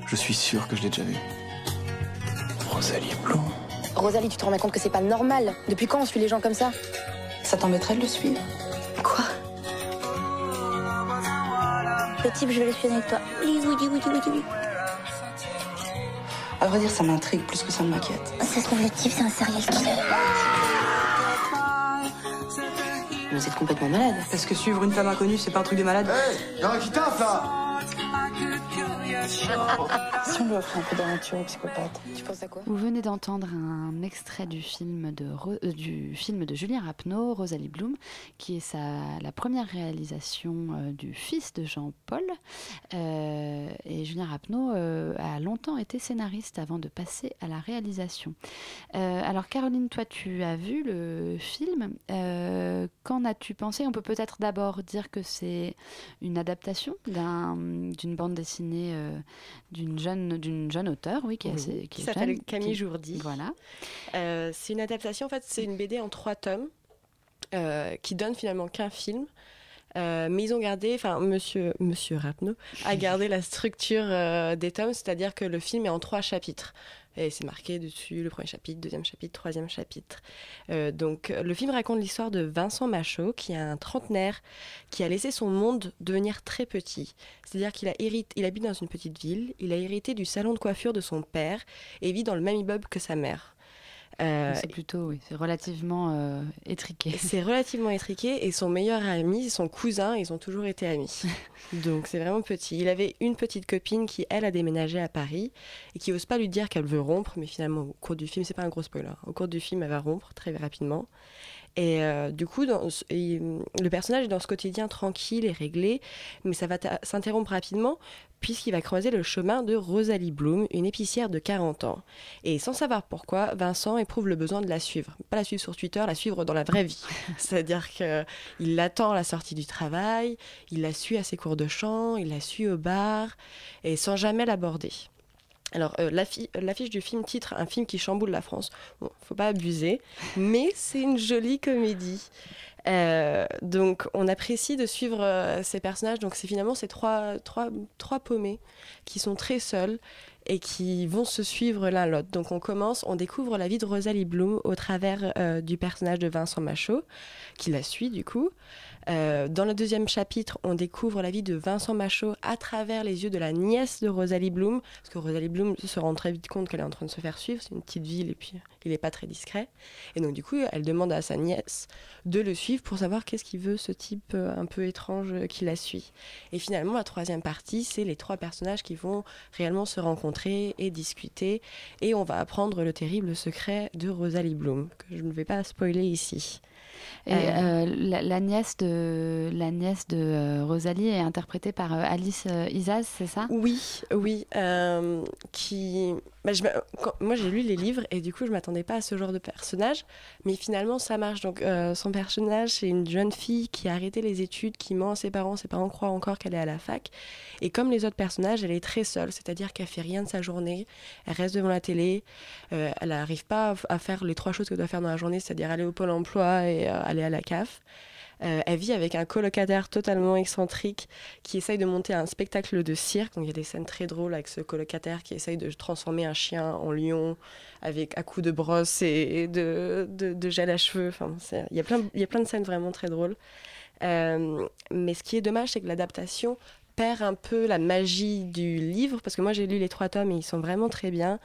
Speaker 16: Je suis sûr que je l'ai déjà vue. Rosalie Blond.
Speaker 20: Rosalie, tu te rends bien compte que c'est pas normal Depuis quand on suit les gens comme ça
Speaker 19: Ça t'embêterait de le suivre
Speaker 20: Quoi
Speaker 21: Le type, je vais le suivre avec toi. Oui, oui, oui, oui, oui.
Speaker 19: À vrai dire, ça m'intrigue plus que ça ne m'inquiète.
Speaker 21: Ça se trouve, le type, c'est un serial killer.
Speaker 20: Vous êtes complètement malade.
Speaker 19: Est-ce que suivre une femme inconnue, c'est pas un truc de malade
Speaker 18: Hey, y'a un qui taffe là
Speaker 19: Si on lui offre un peu d'aventure au psychopathe.
Speaker 20: Tu penses à quoi?
Speaker 5: Vous venez d'entendre un extrait du film de, euh, du film de Julien Rapneau, Rosalie Bloom, qui est sa, la première réalisation euh, du fils de Jean-Paul. Euh, et Julien Rapneau euh, a longtemps été scénariste avant de passer à la réalisation. Euh, alors Caroline, toi tu as vu le film. Euh, Qu'en as-tu pensé? On peut peut-être d'abord dire que c'est une adaptation d'un- d'une bande dessinée euh, d'une jeune, d'une jeune auteure, oui, qui est assez
Speaker 22: qui s'appelle Camille
Speaker 5: qui-
Speaker 22: Jourdi.
Speaker 5: Voilà.
Speaker 22: Euh, c'est une adaptation, en fait, c'est une BD en trois tomes euh, qui donne finalement qu'un film. Euh, mais ils ont gardé, enfin, monsieur, monsieur Rapneau a gardé la structure euh, des tomes, c'est-à-dire que le film est en trois chapitres. Et c'est marqué dessus le premier chapitre, deuxième chapitre, troisième chapitre. Euh, donc, le film raconte l'histoire de Vincent Machaut, qui est un trentenaire qui a laissé son monde devenir très petit. C'est-à-dire qu'il a hérité, il habite dans une petite ville, il a hérité du salon de coiffure de son père et vit dans le même immeuble que sa mère. Euh,
Speaker 5: c'est plutôt, oui, c'est relativement euh, étriqué.
Speaker 22: c'est relativement étriqué et son meilleur ami, son cousin, ils ont toujours été amis. Donc c'est vraiment petit. Il avait une petite copine qui, elle, a déménagé à Paris et qui n'ose pas lui dire qu'elle veut rompre, mais finalement, au cours du film, c'est pas un gros spoiler, au cours du film, elle va rompre très rapidement. Et euh, du coup, dans le personnage est dans ce quotidien tranquille et réglé, mais ça va s'interrompre rapidement puisqu'il va croiser le chemin de Rosalie Bloom, une épicière de 40 ans. Et sans savoir pourquoi, Vincent éprouve le besoin de la suivre. Pas la suivre sur Twitter, la suivre dans la vraie vie. C'est-à-dire qu'il l'attend à la sortie du travail, il la suit à ses cours de chant, il la suit au bar, et sans jamais l'aborder. Alors, euh, l'affi- l'affiche du film titre Un film qui chamboule la France. Bon, faut pas abuser, mais c'est une jolie comédie. Euh, donc, on apprécie de suivre euh, ces personnages. Donc, c'est finalement ces trois, trois, trois paumés qui sont très seuls et qui vont se suivre l'un l'autre. Donc, on commence, on découvre la vie de Rosalie Bloom au travers euh, du personnage de Vincent Machaut, qui la suit du coup. Euh, dans le deuxième chapitre, on découvre la vie de Vincent Machaut à travers les yeux de la nièce de Rosalie Bloom, parce que Rosalie Bloom se rend très vite compte qu'elle est en train de se faire suivre, c'est une petite ville et puis il n'est pas très discret. Et donc du coup, elle demande à sa nièce de le suivre pour savoir qu'est-ce qu'il veut ce type euh, un peu étrange euh, qui la suit. Et finalement, la troisième partie, c'est les trois personnages qui vont réellement se rencontrer et discuter, et on va apprendre le terrible secret de Rosalie Bloom, que je ne vais pas spoiler ici.
Speaker 5: Et euh, la, la nièce de, la nièce de euh, Rosalie est interprétée par euh, Alice Isaz, c'est ça?
Speaker 22: Oui, oui. qui... bah, moi, j'ai lu les livres et du coup, je m'attendais pas à ce genre de personnage. Mais finalement, ça marche. Donc, euh, son personnage, c'est une jeune fille qui a arrêté les études, qui ment à ses parents. Ses parents croient encore qu'elle est à la fac. Et comme les autres personnages, elle est très seule. C'est-à-dire qu'elle fait rien de sa journée. Elle reste devant la télé. euh, elle n'arrive pas à, faire les trois choses qu'elle doit faire dans la journée, c'est-à-dire aller au pôle emploi et euh, aller à la CAF. Euh, elle vit avec un colocataire totalement excentrique qui essaye de monter un spectacle de cirque. Donc il y a des scènes très drôles avec ce colocataire qui essaye de transformer un chien en lion avec à coups de brosse et de, de, gel à cheveux. Enfin, il, y a plein, il y a plein de scènes vraiment très drôles. Euh, mais ce qui est dommage, c'est que l'adaptation perd un peu la magie du livre, parce que moi j'ai lu les trois tomes et ils sont vraiment très bien.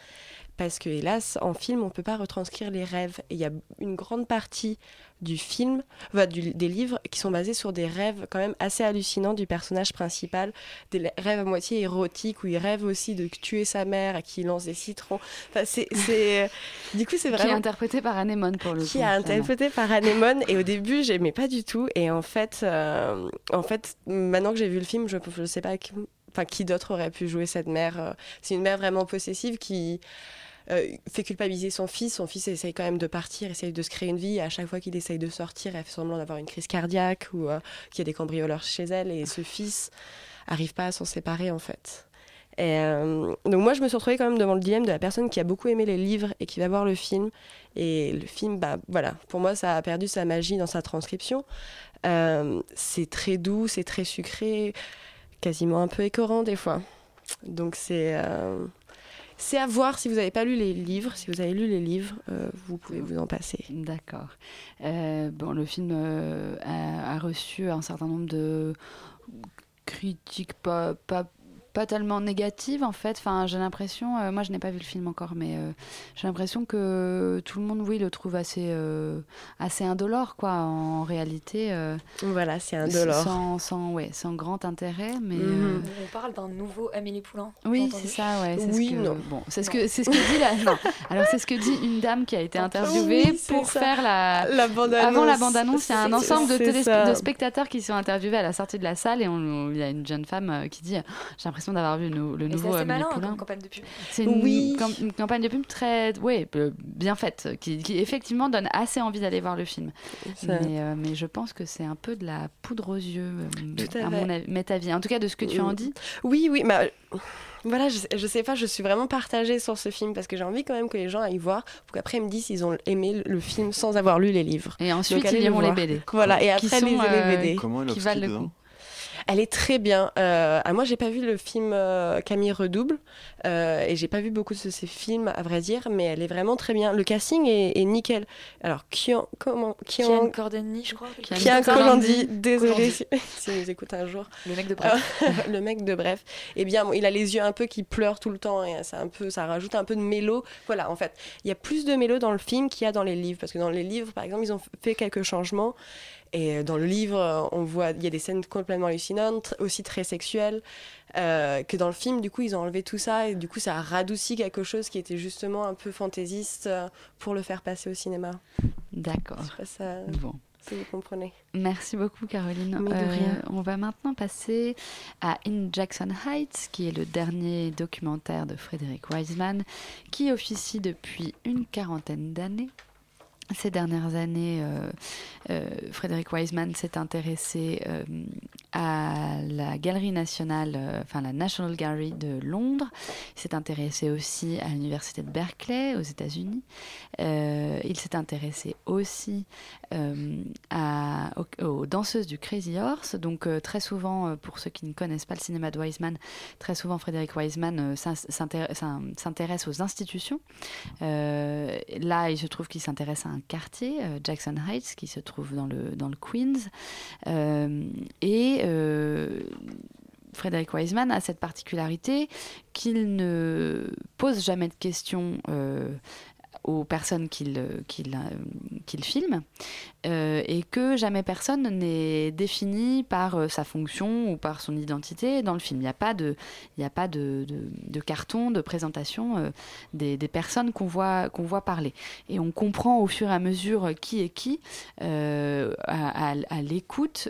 Speaker 22: Parce que, hélas, en film, on ne peut pas retranscrire les rêves. Et il y a une grande partie du film, enfin, du- des livres, qui sont basés sur des rêves quand même assez hallucinants du personnage principal. Des rêves à moitié érotiques, où il rêve aussi de tuer sa mère, à qui il lance des citrons. Enfin, c'est, c'est- Du coup, c'est
Speaker 5: Qui est
Speaker 22: vraiment
Speaker 5: interprétée par Anémone pour le
Speaker 22: qui
Speaker 5: coup.
Speaker 22: est
Speaker 5: vraiment.
Speaker 22: interprété par Anémone et au début j'aimais pas du tout et en fait euh, en fait maintenant que j'ai vu le film je je sais pas enfin, qui d'autre aurait pu jouer cette mère euh, C'est une mère vraiment possessive qui euh, fait culpabiliser son fils. Son fils essaye quand même de partir, essaye de se créer une vie. À chaque fois qu'il essaye de sortir, elle fait semblant d'avoir une crise cardiaque ou euh, qu'il y a des cambrioleurs chez elle. Et ce fils arrive pas à s'en séparer en fait. Et, euh, donc moi, je me suis retrouvée quand même devant le dilemme de la personne qui a beaucoup aimé les livres et qui va voir le film. Et le film, bah voilà, pour moi, ça a perdu sa magie dans sa transcription. Euh, c'est très doux, c'est très sucré, quasiment un peu écorant des fois. Donc c'est euh, c'est à voir si vous n'avez pas lu les livres. Si vous avez lu les livres, euh, vous pouvez vous en passer.
Speaker 5: D'accord. Euh, bon, le film euh, a, a reçu un certain nombre de critiques pas, pas, pas tellement négatives en fait. Enfin, j'ai l'impression, euh, moi je n'ai pas vu le film encore, mais euh, j'ai l'impression que tout le monde, oui, le trouve assez, euh, assez indolore quoi. En réalité, euh,
Speaker 22: Voilà, c'est indolore.
Speaker 5: Sans, sans, ouais, sans grand intérêt, mais.
Speaker 22: Mhm.
Speaker 5: euh,
Speaker 23: On parle d'un nouveau Amélie Poulain.
Speaker 5: oui, c'est ça, ouais. c'est
Speaker 22: Oui,
Speaker 5: ce que,
Speaker 22: non.
Speaker 5: Bon, c'est ce que c'est ce que dit la. Non. Alors c'est ce que dit une dame qui a été interviewée
Speaker 22: Oui, c'est
Speaker 5: pour
Speaker 22: ça.
Speaker 5: faire la.
Speaker 22: La bande-annonce.
Speaker 5: Avant la bande-annonce, il y a un ensemble de, de spectateurs qui sont interviewés à la sortie de la salle et on- il y a une jeune femme qui dit J'ai l'impression d'avoir vu le, le
Speaker 23: c'est
Speaker 5: nouveau
Speaker 23: assez
Speaker 5: Amélie
Speaker 23: malin
Speaker 5: Poulain.
Speaker 23: comme campagne de pub.
Speaker 5: C'est une,
Speaker 22: Oui.
Speaker 5: cam- une campagne de pub très ouais, euh, bien faite, qui, qui effectivement donne assez envie d'aller voir le film. Mais, euh, mais je pense que c'est un peu de la poudre aux yeux, euh,
Speaker 22: Tout à
Speaker 5: mon avis. Mais ta vie, en tout cas de ce que tu en dis.
Speaker 22: Oui, oui, bah, voilà, je, je sais pas, je suis vraiment partagée sur ce film parce que j'ai envie quand même que les gens aillent voir pour qu'après ils me disent s'ils ont aimé le film sans avoir lu les livres.
Speaker 5: Et ensuite,
Speaker 22: Donc,
Speaker 5: ils
Speaker 22: le
Speaker 5: liront les. BD.
Speaker 22: Voilà, et après
Speaker 5: sont,
Speaker 22: lisez
Speaker 5: euh,
Speaker 22: les BD.
Speaker 11: Comment
Speaker 5: qui valent le coup.
Speaker 22: Elle est très bien. Euh, ah, moi, j'ai pas vu le film euh, Camille Redouble euh, et j'ai pas vu beaucoup de ces films, à vrai dire, mais elle est vraiment très bien. Le casting est, est nickel. Alors, Kian, comment
Speaker 23: Kian Cordenny, je crois.
Speaker 22: Kian. Colandi, désolé si, si nous écoute un jour.
Speaker 23: Le mec de Bref.
Speaker 22: Euh, le mec de Bref. Eh bien, bon, il a les yeux un peu qui pleurent tout le temps et ça, un peu, ça rajoute un peu de mélo. Voilà, en fait, il y a plus de mélo dans le film qu'il y a dans les livres. Parce que dans les livres, par exemple, ils ont fait quelques changements. Et dans le livre, euh, on voit, il y a des scènes complètement hallucinantes, aussi très sexuelles, euh, que dans le film, du coup, ils ont enlevé tout ça et du coup, ça a radouci quelque chose qui était justement un peu fantaisiste euh, pour le faire passer au cinéma.
Speaker 5: D'accord.
Speaker 22: Ça,
Speaker 5: Bon.
Speaker 22: si vous comprenez.
Speaker 5: Merci beaucoup Caroline.
Speaker 22: Mais de
Speaker 5: Euh,
Speaker 22: rien.
Speaker 5: on va maintenant passer à In Jackson Heights, qui est le dernier documentaire de Frédéric Wiseman, qui officie depuis une quarantaine d'années. Ces dernières années, euh, euh, Frédéric Wiseman s'est intéressé euh, à la Galerie nationale, euh, enfin la National Gallery de Londres. Il s'est intéressé aussi à l'université de Berkeley aux États-Unis. Il s'est intéressé aussi aux, aux danseuses du Crazy Horse. Donc très souvent, pour ceux qui ne connaissent pas le cinéma de Wiseman, très souvent Frédéric Wiseman s'in- s'intér- s'in- s'intéresse aux institutions. Là, il se trouve qu'il s'intéresse à un quartier, euh, Jackson Heights, qui se trouve dans le, Queens. Euh, et euh, Frédéric Wiseman a cette particularité qu'il ne pose jamais de questions aux personnes qu'il qu'il, euh, qu'il filme euh, et que jamais personne n'est défini par euh, sa fonction ou par son identité dans le film. Il n'y a pas de, n'y a pas de, de, carton, de présentation euh, des, des personnes qu'on voit, qu'on voit parler. Et on comprend au fur et à mesure qui est qui à, l'écoute,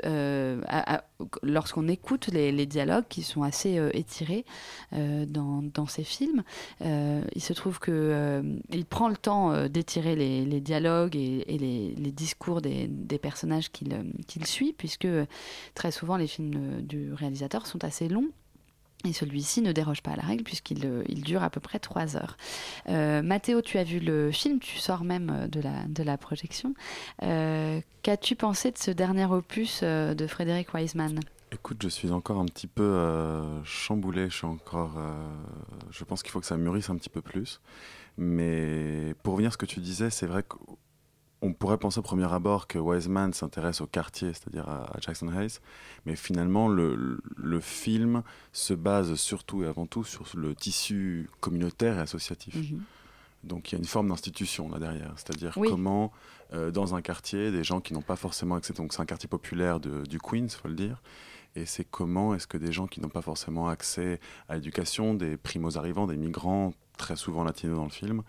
Speaker 5: lorsqu'on écoute les, dialogues qui sont assez étirés dans, dans ces films. Il se trouve que euh, il prend le temps euh, d'étirer les, dialogues et, les, discours des, personnages qu'il euh, qu'il suit, puisque euh, très souvent les films du réalisateur sont assez longs. Et celui-ci ne déroge pas à la règle puisqu'il il dure à peu près trois heures. Euh, Mathéo, tu as vu le film, tu sors même de la, projection. Qu'as-tu pensé de ce dernier opus de Frédéric Wiseman
Speaker 11: Écoute, je suis encore un petit peu chamboulé. Je suis encore. je pense qu'il faut que ça mûrisse un petit peu plus. Mais pour revenir à ce que tu disais, c'est vrai qu'on pourrait penser au premier abord que Wiseman s'intéresse au quartier, c'est-à-dire à, Jackson Heights. Mais finalement, le, le film se base surtout et avant tout sur le tissu communautaire et associatif.
Speaker 5: Mhm.
Speaker 11: Donc il y a une forme d'institution là derrière, c'est-à-dire
Speaker 5: Oui.
Speaker 11: comment euh, dans un quartier, des gens qui n'ont pas forcément accès, donc c'est un quartier populaire de- du Queens, faut le dire, et c'est comment est-ce que des gens qui n'ont pas forcément accès à l'éducation, des primos arrivants, des migrants, très souvent latinos dans le film,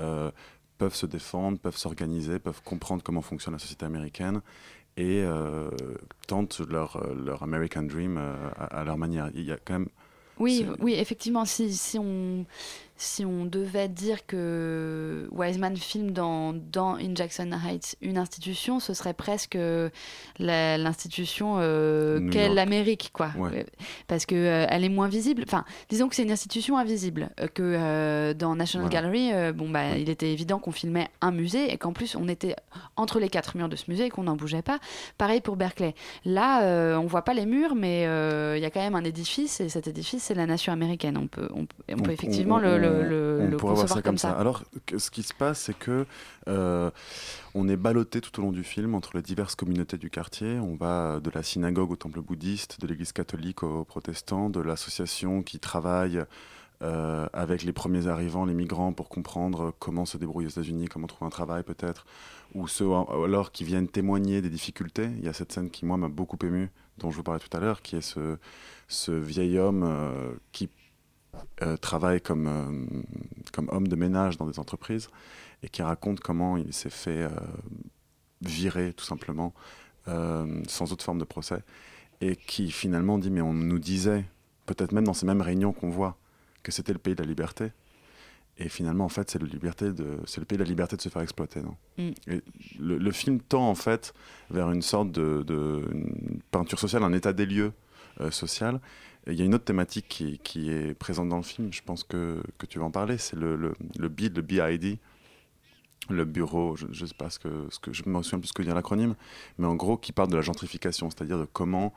Speaker 11: euh, peuvent se défendre, peuvent s'organiser, peuvent comprendre comment fonctionne la société américaine et euh, tentent leur, euh, leur American Dream à, à leur manière. Il y a quand même
Speaker 5: Oui, oui, effectivement, si, si on si on devait dire que Wiseman filme dans, dans In Jackson Heights une institution, ce serait presque la- l'institution euh, qu'est l'Amérique, quoi.
Speaker 11: Ouais.
Speaker 5: Euh, Parce que euh, elle est moins visible. Enfin, disons que c'est une institution invisible. euh, que euh, dans National
Speaker 11: Voilà.
Speaker 5: Gallery, euh, bon bah, il était évident qu'on filmait un musée et qu'en plus on était entre les quatre murs de ce musée et qu'on n'en bougeait pas. Pareil pour Berkeley. Là, euh, on voit pas les murs, mais euh, il y a quand même un édifice et cet édifice c'est la nation américaine. On peut, on, peut- on peut effectivement le, le, le,
Speaker 11: on
Speaker 5: le
Speaker 11: pourrait voir ça comme ça. Alors, que- ce qui se passe, c'est que euh, on est ballotté tout au long du film entre les diverses communautés du quartier. On va de la synagogue au temple bouddhiste, de l'église catholique aux protestants, de l'association qui travaille euh, avec les premiers arrivants, les migrants, pour comprendre comment se débrouiller aux États-Unis, comment trouver un travail peut-être, ou ceux alors qui viennent témoigner des difficultés. Il y a cette scène qui, moi, m'a beaucoup ému, dont je vous parlais tout à l'heure, qui est ce, ce vieil homme euh, qui euh, travaille comme, euh, comme homme de ménage dans des entreprises et qui raconte comment il s'est fait euh, virer tout simplement euh, sans autre forme de procès et qui finalement dit mais on nous disait peut-être même dans ces mêmes réunions qu'on voit que c'était le pays de la liberté et finalement en fait c'est le liberté de c'est le pays de la liberté de se faire exploiter non?
Speaker 5: Mm.
Speaker 11: et le, le film tend en fait vers une sorte de, de une peinture sociale un état des lieux euh, social il y a une autre thématique qui, qui est présente dans le film, je pense que, que tu vas en parler, c'est le, le, le BID, le BID, le bureau, je ne sais pas ce que, ce que je me souviens plus ce que dire l'acronyme, mais en gros qui parle de la gentrification, c'est-à-dire de comment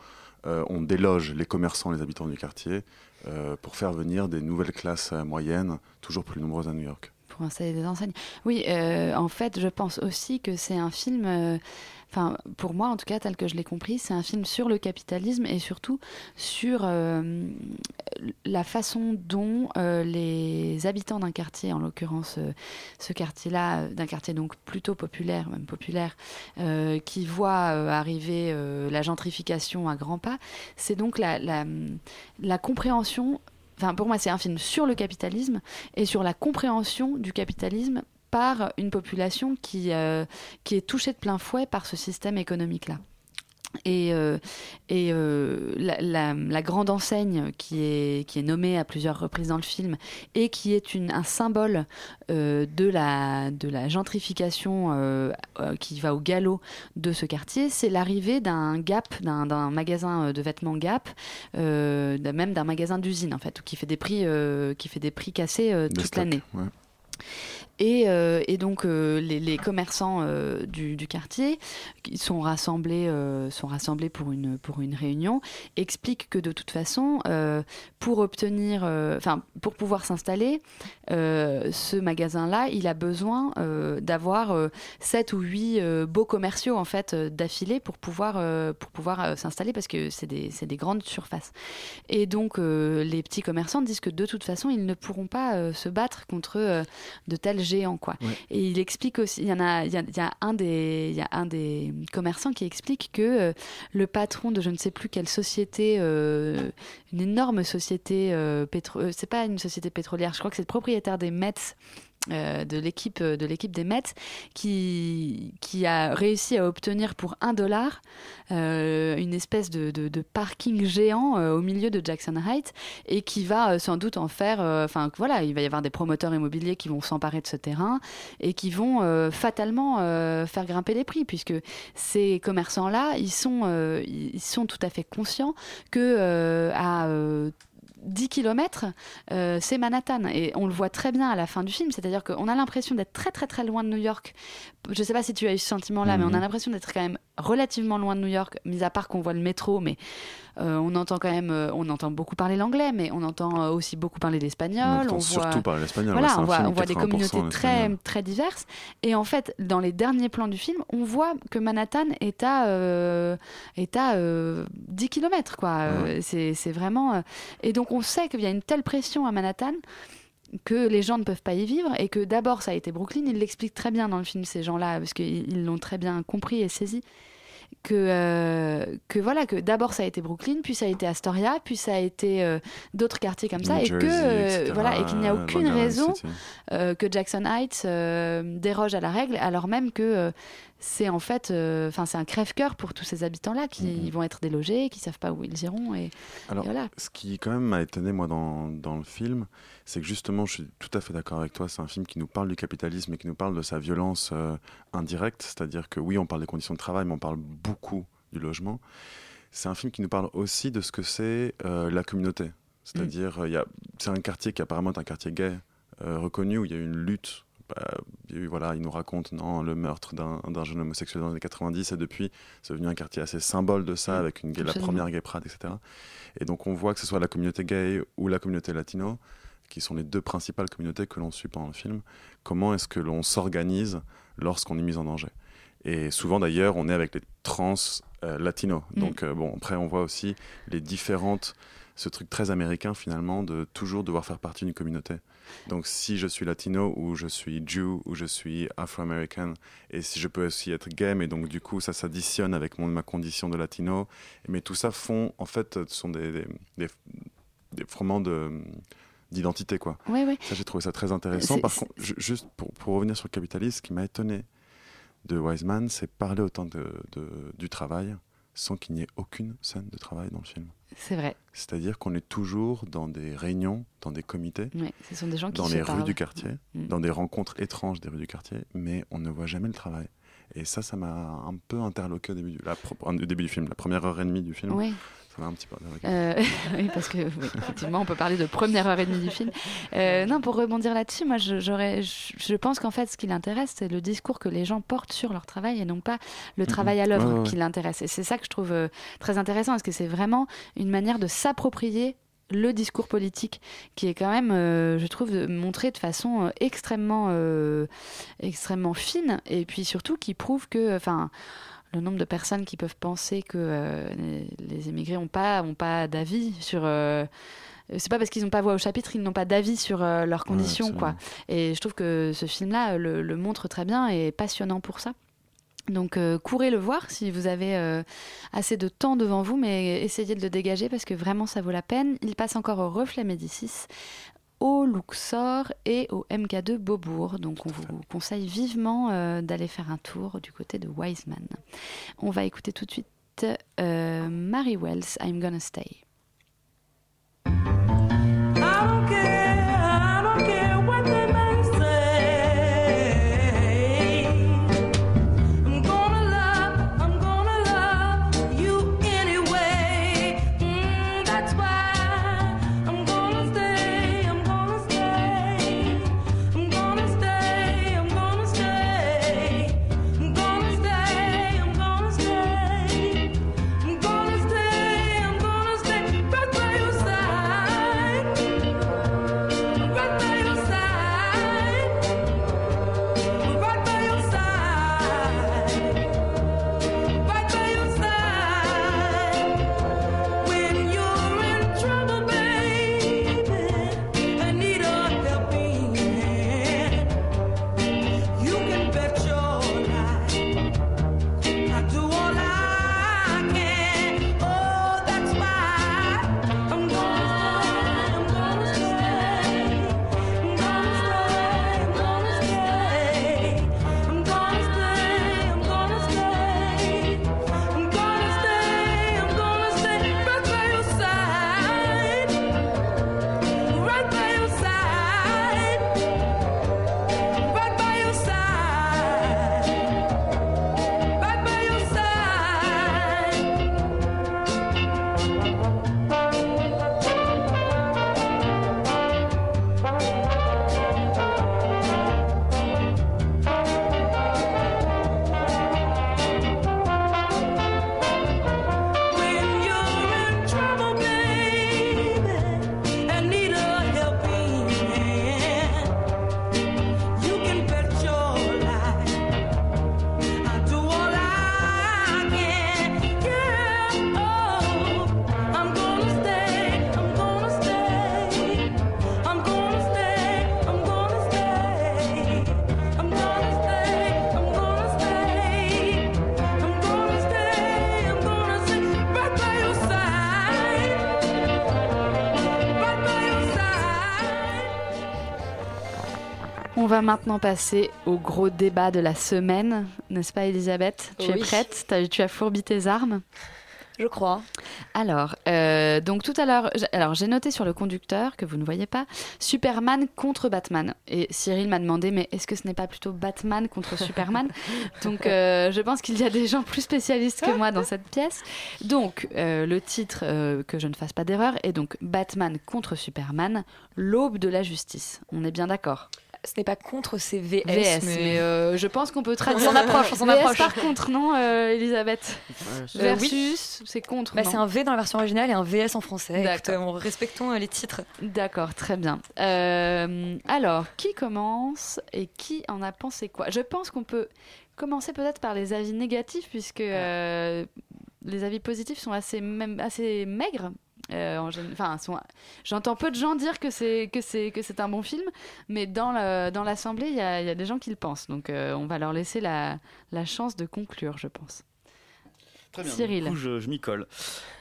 Speaker 11: euh, on déloge les commerçants, les habitants du quartier, euh, pour faire venir des nouvelles classes moyennes, toujours plus nombreuses à New York.
Speaker 5: pour installer des enseignes. Oui, euh, en fait, je pense aussi que c'est un film, enfin, pour moi en tout cas, tel que je l'ai compris, c'est un film sur le capitalisme et surtout sur euh, la façon dont euh, les habitants d'un quartier, en l'occurrence euh, ce quartier-là, d'un quartier donc plutôt populaire, même populaire, qui voit arriver la gentrification à grands pas, c'est donc la compréhension Enfin, pour moi, c'est un film sur le capitalisme et sur la compréhension du capitalisme par une population qui, euh, qui est touchée de plein fouet par ce système économique-là. Et, euh, et euh, la, la- la grande enseigne qui est, qui est nommée à plusieurs reprises dans le film et qui est une, un symbole euh, de, la, de la gentrification qui va au galop de ce quartier, c'est l'arrivée d'un Gap, d'un d'un magasin de vêtements Gap, même d'un magasin d'usine en fait, qui fait des prix, qui fait des prix cassés toute l'année.
Speaker 11: ouais.
Speaker 5: Et, euh, et donc euh, les, commerçants euh, du, quartier qui sont rassemblés, sont rassemblés pour, une, pour une réunion, expliquent que de toute façon, pour obtenir, enfin pour pouvoir s'installer, ce magasin-là, il a besoin d'avoir euh, sept ou huit euh, beaux commerciaux en fait d'affilée pour pouvoir, pour pouvoir s'installer parce que c'est des, des grandes surfaces. Et donc les petits commerçants disent que de toute façon, ils ne pourront pas se battre contre de tels géants quoi.
Speaker 11: Ouais.
Speaker 5: Et il explique aussi, il y en a, il y a, il y a un des, il y a un des commerçants qui explique que euh, le patron de je ne sais plus quelle société, euh, une énorme société euh, pétro, euh, c'est pas une société pétrolière, je crois que c'est le propriétaire des Mets. Euh, de l'équipe de l'équipe des Mets qui, qui a réussi à obtenir pour un dollar euh, une espèce de, de- parking géant euh, au milieu de Jackson Heights et qui va euh, sans doute en faire euh, enfin voilà il va y avoir des promoteurs immobiliers qui vont s'emparer de ce terrain et qui vont euh, fatalement euh, faire grimper les prix puisque ces commerçants là ils sont euh, ils sont tout à fait conscients que euh, euh, 10 km, c'est Manhattan. Et on le voit très bien à la fin du film. C'est-à-dire qu'on a l'impression d'être très, très, très loin de New York. Je sais pas si tu as eu ce sentiment-là, mais on a
Speaker 11: Mhm.
Speaker 5: l'impression d'être quand même relativement loin de New York, mis à part qu'on voit le métro. Mais euh, on entend quand même, euh, on entend beaucoup parler l'anglais, mais on entend euh, aussi beaucoup parler l'espagnol.
Speaker 11: On
Speaker 5: On
Speaker 11: surtout
Speaker 5: voit,
Speaker 11: parler l'espagnol,
Speaker 5: Voilà,
Speaker 11: ouais,
Speaker 5: on voit, on voit des
Speaker 11: 80%
Speaker 5: communautés très, très diverses. Et en fait, dans les derniers plans du film, on voit que Manhattan est à, euh, est à euh, 10 km. Quoi. C'est, c'est vraiment. Et donc, on sait qu'il y a une telle pression à Manhattan que les gens ne peuvent pas y vivre et que d'abord ça a été Brooklyn, il l'explique très bien dans le film ces gens-là parce qu'ils ils l'ont très bien compris et saisi que euh, que voilà que d'abord ça a été Brooklyn puis ça a été Astoria puis ça a été euh, d'autres quartiers comme ça
Speaker 11: New
Speaker 5: et que
Speaker 11: Jersey,
Speaker 5: euh,
Speaker 11: etc.,
Speaker 5: voilà et qu'il n'y a aucune raison que Jackson Heights déroge à la règle alors même que c'est en fait, euh, enfin, c'est un crève-cœur pour tous ces habitants-là qui
Speaker 11: Mhm.
Speaker 5: vont être délogés, qui savent pas où ils iront. Et,
Speaker 11: Alors,
Speaker 5: et voilà.
Speaker 11: ce qui quand même m'a étonné moi dans, dans le film, c'est que justement, je suis tout à fait d'accord avec toi, c'est un film qui nous parle du capitalisme et qui nous parle de sa violence euh, indirecte, c'est-à-dire que oui, on parle des conditions de travail, mais on parle beaucoup du logement. C'est un film qui nous parle aussi de ce que c'est euh, la communauté, c'est-à-dire il y a- c'est un quartier qui apparemment est un quartier gay reconnu où il y a une lutte. Bah, voilà, il nous raconte non, le meurtre d'un jeune homosexuel dans les années 90 et depuis c'est devenu un quartier assez symbole de ça avec une la première gay pride, etc. Et donc on voit que ce soit la communauté gay ou la communauté latino, qui sont les deux principales communautés que l'on suit pendant le film, comment est-ce que l'on s'organise lorsqu'on est mis en danger? Et souvent d'ailleurs, on est avec les trans euh, latinos.
Speaker 5: Mm.
Speaker 11: Donc euh, bon, après on voit aussi les différentes, ce truc très américain finalement de toujours devoir faire partie d'une communauté. Donc si je suis latino ou je suis Jew ou je suis afro-américain et si je peux aussi être gay, mais donc du coup ça s'additionne avec mon, ma condition de latino. Mais tout ça font en fait ce sont des, des, des, des fromments de d'identité quoi.
Speaker 5: Oui, oui.
Speaker 11: Ça j'ai trouvé ça très intéressant. Par contre, ju- juste pour, pour revenir sur le capitalisme, ce qui m'a étonné de Wiseman, c'est parler autant de, de- du travail sans qu'il n'y ait aucune scène de travail dans le film.
Speaker 5: C'est vrai.
Speaker 11: C'est-à-dire qu'on est toujours dans des réunions, dans des comités,
Speaker 5: Ouais, ce sont des gens qui
Speaker 11: dans
Speaker 5: se
Speaker 11: les rues du quartier,
Speaker 5: Mm.
Speaker 11: dans des rencontres étranges des rues du quartier, mais on ne voit jamais le travail. Et ça, ça m'a un peu interloqué au début du, la pro- au début du film, la première heure et demie du film. Ça m'a un petit peu interloqué.
Speaker 5: Euh, oui, parce que oui, effectivement, on peut parler de première heure et demie du film. Euh, non, pour rebondir là-dessus, moi, je, j'aurais, je, pense qu'en fait, ce qui l'intéresse, c'est le discours que les gens portent sur leur travail et non pas le travail à l'œuvre
Speaker 11: Ouais, ouais, ouais.
Speaker 5: qui l'intéresse. Et c'est ça que je trouve euh, très intéressant, parce que c'est vraiment une manière de s'approprier le discours politique qui est quand même, euh, je trouve, montré de façon euh, extrêmement, euh, extrêmement fine et puis surtout qui prouve que, enfin, le nombre de personnes qui peuvent penser que euh, les, émigrés n'ont pas, ont pas d'avis sur. euh, c'est pas parce qu'ils n'ont pas voix au chapitre, ils n'ont pas d'avis sur euh, leurs conditions, quoi. Et je trouve que ce film-là le, le montre très bien et est passionnant pour ça. Donc euh, courez le voir si vous avez euh, assez de temps devant vous, mais essayez de le dégager parce que vraiment ça vaut la peine. Il passe encore au Reflet Médicis, au Luxor et au MK2 Beaubourg. Donc on vous conseille vivement euh, d'aller faire un tour du côté de Wiseman. On va écouter tout de suite euh, Mary Wells, I'm Gonna Stay. Va maintenant passer au gros débat de la semaine, n'est-ce pas Elisabeth? Tu es prête? Tu as fourbi tes armes?
Speaker 23: Je crois.
Speaker 5: Alors, euh, donc tout à l'heure, alors j'ai noté sur le conducteur que vous ne voyez pas, Superman contre Batman. Et Cyril m'a demandé, mais est-ce que ce n'est pas plutôt Batman contre Superman? Donc, euh, je pense qu'il y a des gens plus spécialistes que moi dans cette pièce. Donc, euh, le titre, que je ne fasse pas d'erreur, est donc Batman contre Superman, l'aube de la justice. On est bien d'accord?
Speaker 23: Ce n'est pas contre ces VS,
Speaker 5: VS, mais,
Speaker 23: mais
Speaker 5: euh, je pense qu'on peut traduire.
Speaker 23: On s'en approche, on s'en approche.
Speaker 5: par contre, non, euh, Elisabeth
Speaker 23: Euh, oui.
Speaker 5: Versus, c'est contre.
Speaker 23: Bah, c'est un V dans la version originale et un VS en français. Euh, on- respectons euh, les titres.
Speaker 5: D'accord, très bien. Euh, alors, qui commence et qui en a pensé quoi? Je pense qu'on peut commencer peut-être par les avis négatifs, puisque euh, les avis positifs sont assez, même, assez maigres. Euh, enfin, sont- j'entends peu de gens dire que c'est que c'est que c'est un bon film, mais dans dans l'assemblée, il y a, y a des gens qui le pensent. Donc, euh, on va leur laisser la, la chance de conclure, je pense.
Speaker 24: Très bien,
Speaker 5: Cyril.
Speaker 24: Du coup, je, je m'y colle.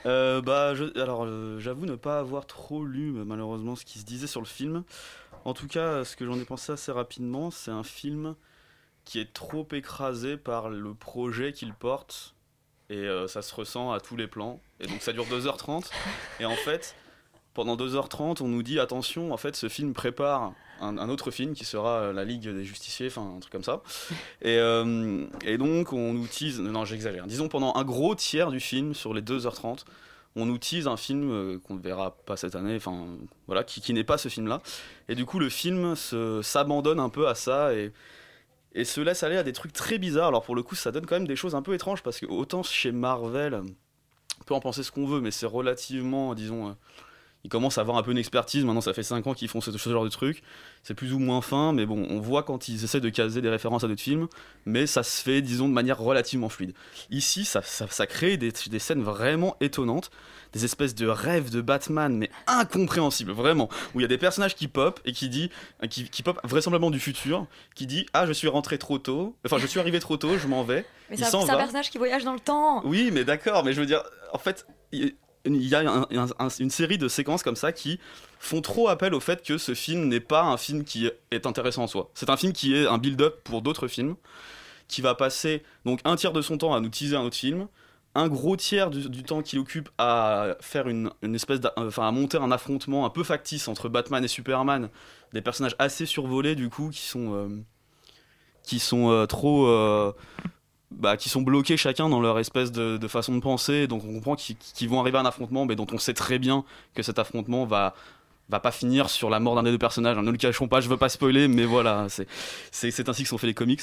Speaker 24: Euh, bah, je- alors, euh, j'avoue ne pas avoir trop lu malheureusement ce qui se disait sur le film. En tout cas, ce que j'en ai pensé assez rapidement, c'est un film qui est trop écrasé par le projet qu'il porte. Et euh, ça se ressent à tous les plans. Et donc ça dure 2h30. Et en fait, pendant 2h30, on nous dit attention, en fait, ce film prépare un, autre film qui sera euh, La Ligue des Justiciers, enfin un truc comme ça. Et, euh, et donc, on nous tease, non, j'exagère, disons pendant un gros tiers du film, sur les 2h30, on nous tease un film qu'on ne verra pas cette année, enfin voilà, qui, qui n'est pas ce film-là. Et du coup, le film s'abandonne un peu à ça et se laisse aller à des trucs très bizarres. Alors pour le coup, ça donne quand même des choses un peu étranges parce que autant chez Marvel, on peut en penser ce qu'on veut, mais c'est relativement, disons, euh, ils commencent à avoir un peu une expertise. Maintenant, ça fait 5 ans qu'ils font ce, ce genre de truc. C'est plus ou moins fin, mais bon, on voit quand ils essaient de caser des références à d'autres films, mais ça se fait, disons, de manière relativement fluide. Ici, ça, ça, ça crée des, des scènes vraiment étonnantes, des espèces de rêves de Batman, mais incompréhensibles, vraiment, où il y a des personnages qui pop et qui dit, euh, qui, qui pop vraisemblablement du futur, qui dit ah je suis rentré trop tôt, enfin je suis arrivé trop tôt, je m'en vais.
Speaker 23: Mais c'est un, personnage qui voyage dans le temps.
Speaker 24: Oui, mais d'accord, mais je veux dire, en fait, il y a un- un- un- une série de séquences comme ça qui font trop appel au fait que ce film n'est pas un film qui est intéressant en soi. C'est un film qui est un build-up pour d'autres films, qui va passer donc un tiers de son temps à nous teaser un autre film, un gros tiers du, temps qu'il occupe à faire une, espèce, d'a- enfin à monter un affrontement un peu factice entre Batman et Superman, des personnages assez survolés du coup qui sont euh, qui sont euh, trop euh, bah, qui sont bloqués chacun dans leur espèce de, de façon de penser. Donc on comprend qu'ils vont arriver à un affrontement, mais dont on sait très bien que cet affrontement va va pas finir sur la mort d'un des deux personnages. Ne le cachons pas, je veux pas spoiler, mais voilà, c'est ainsi que sont faits les comics.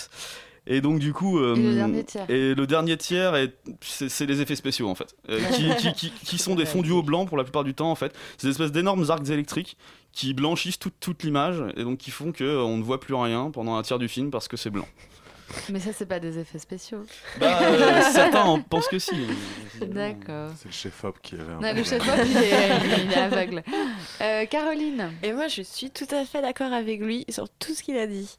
Speaker 24: Et donc du coup, euh,
Speaker 5: Et le dernier tiers.
Speaker 24: et le dernier tiers, est- c'est les effets spéciaux en fait, Euh, qui, qui, qui, qui sont des fondus au blanc pour la plupart du temps en fait. C'est des espèces d'énormes arcs électriques qui blanchissent toute, toute l'image et donc qui font que euh, on ne voit plus rien pendant un tiers du film parce que c'est blanc.
Speaker 5: Mais ça, c'est pas des effets spéciaux.
Speaker 24: Bah, euh, certains en pensent que si.
Speaker 5: D'accord.
Speaker 11: C'est le chef-op qui avait un
Speaker 5: Non, le chef il est, il est aveugle. Euh, Caroline
Speaker 22: Et moi, je suis tout à fait d'accord avec lui sur tout ce qu'il a dit.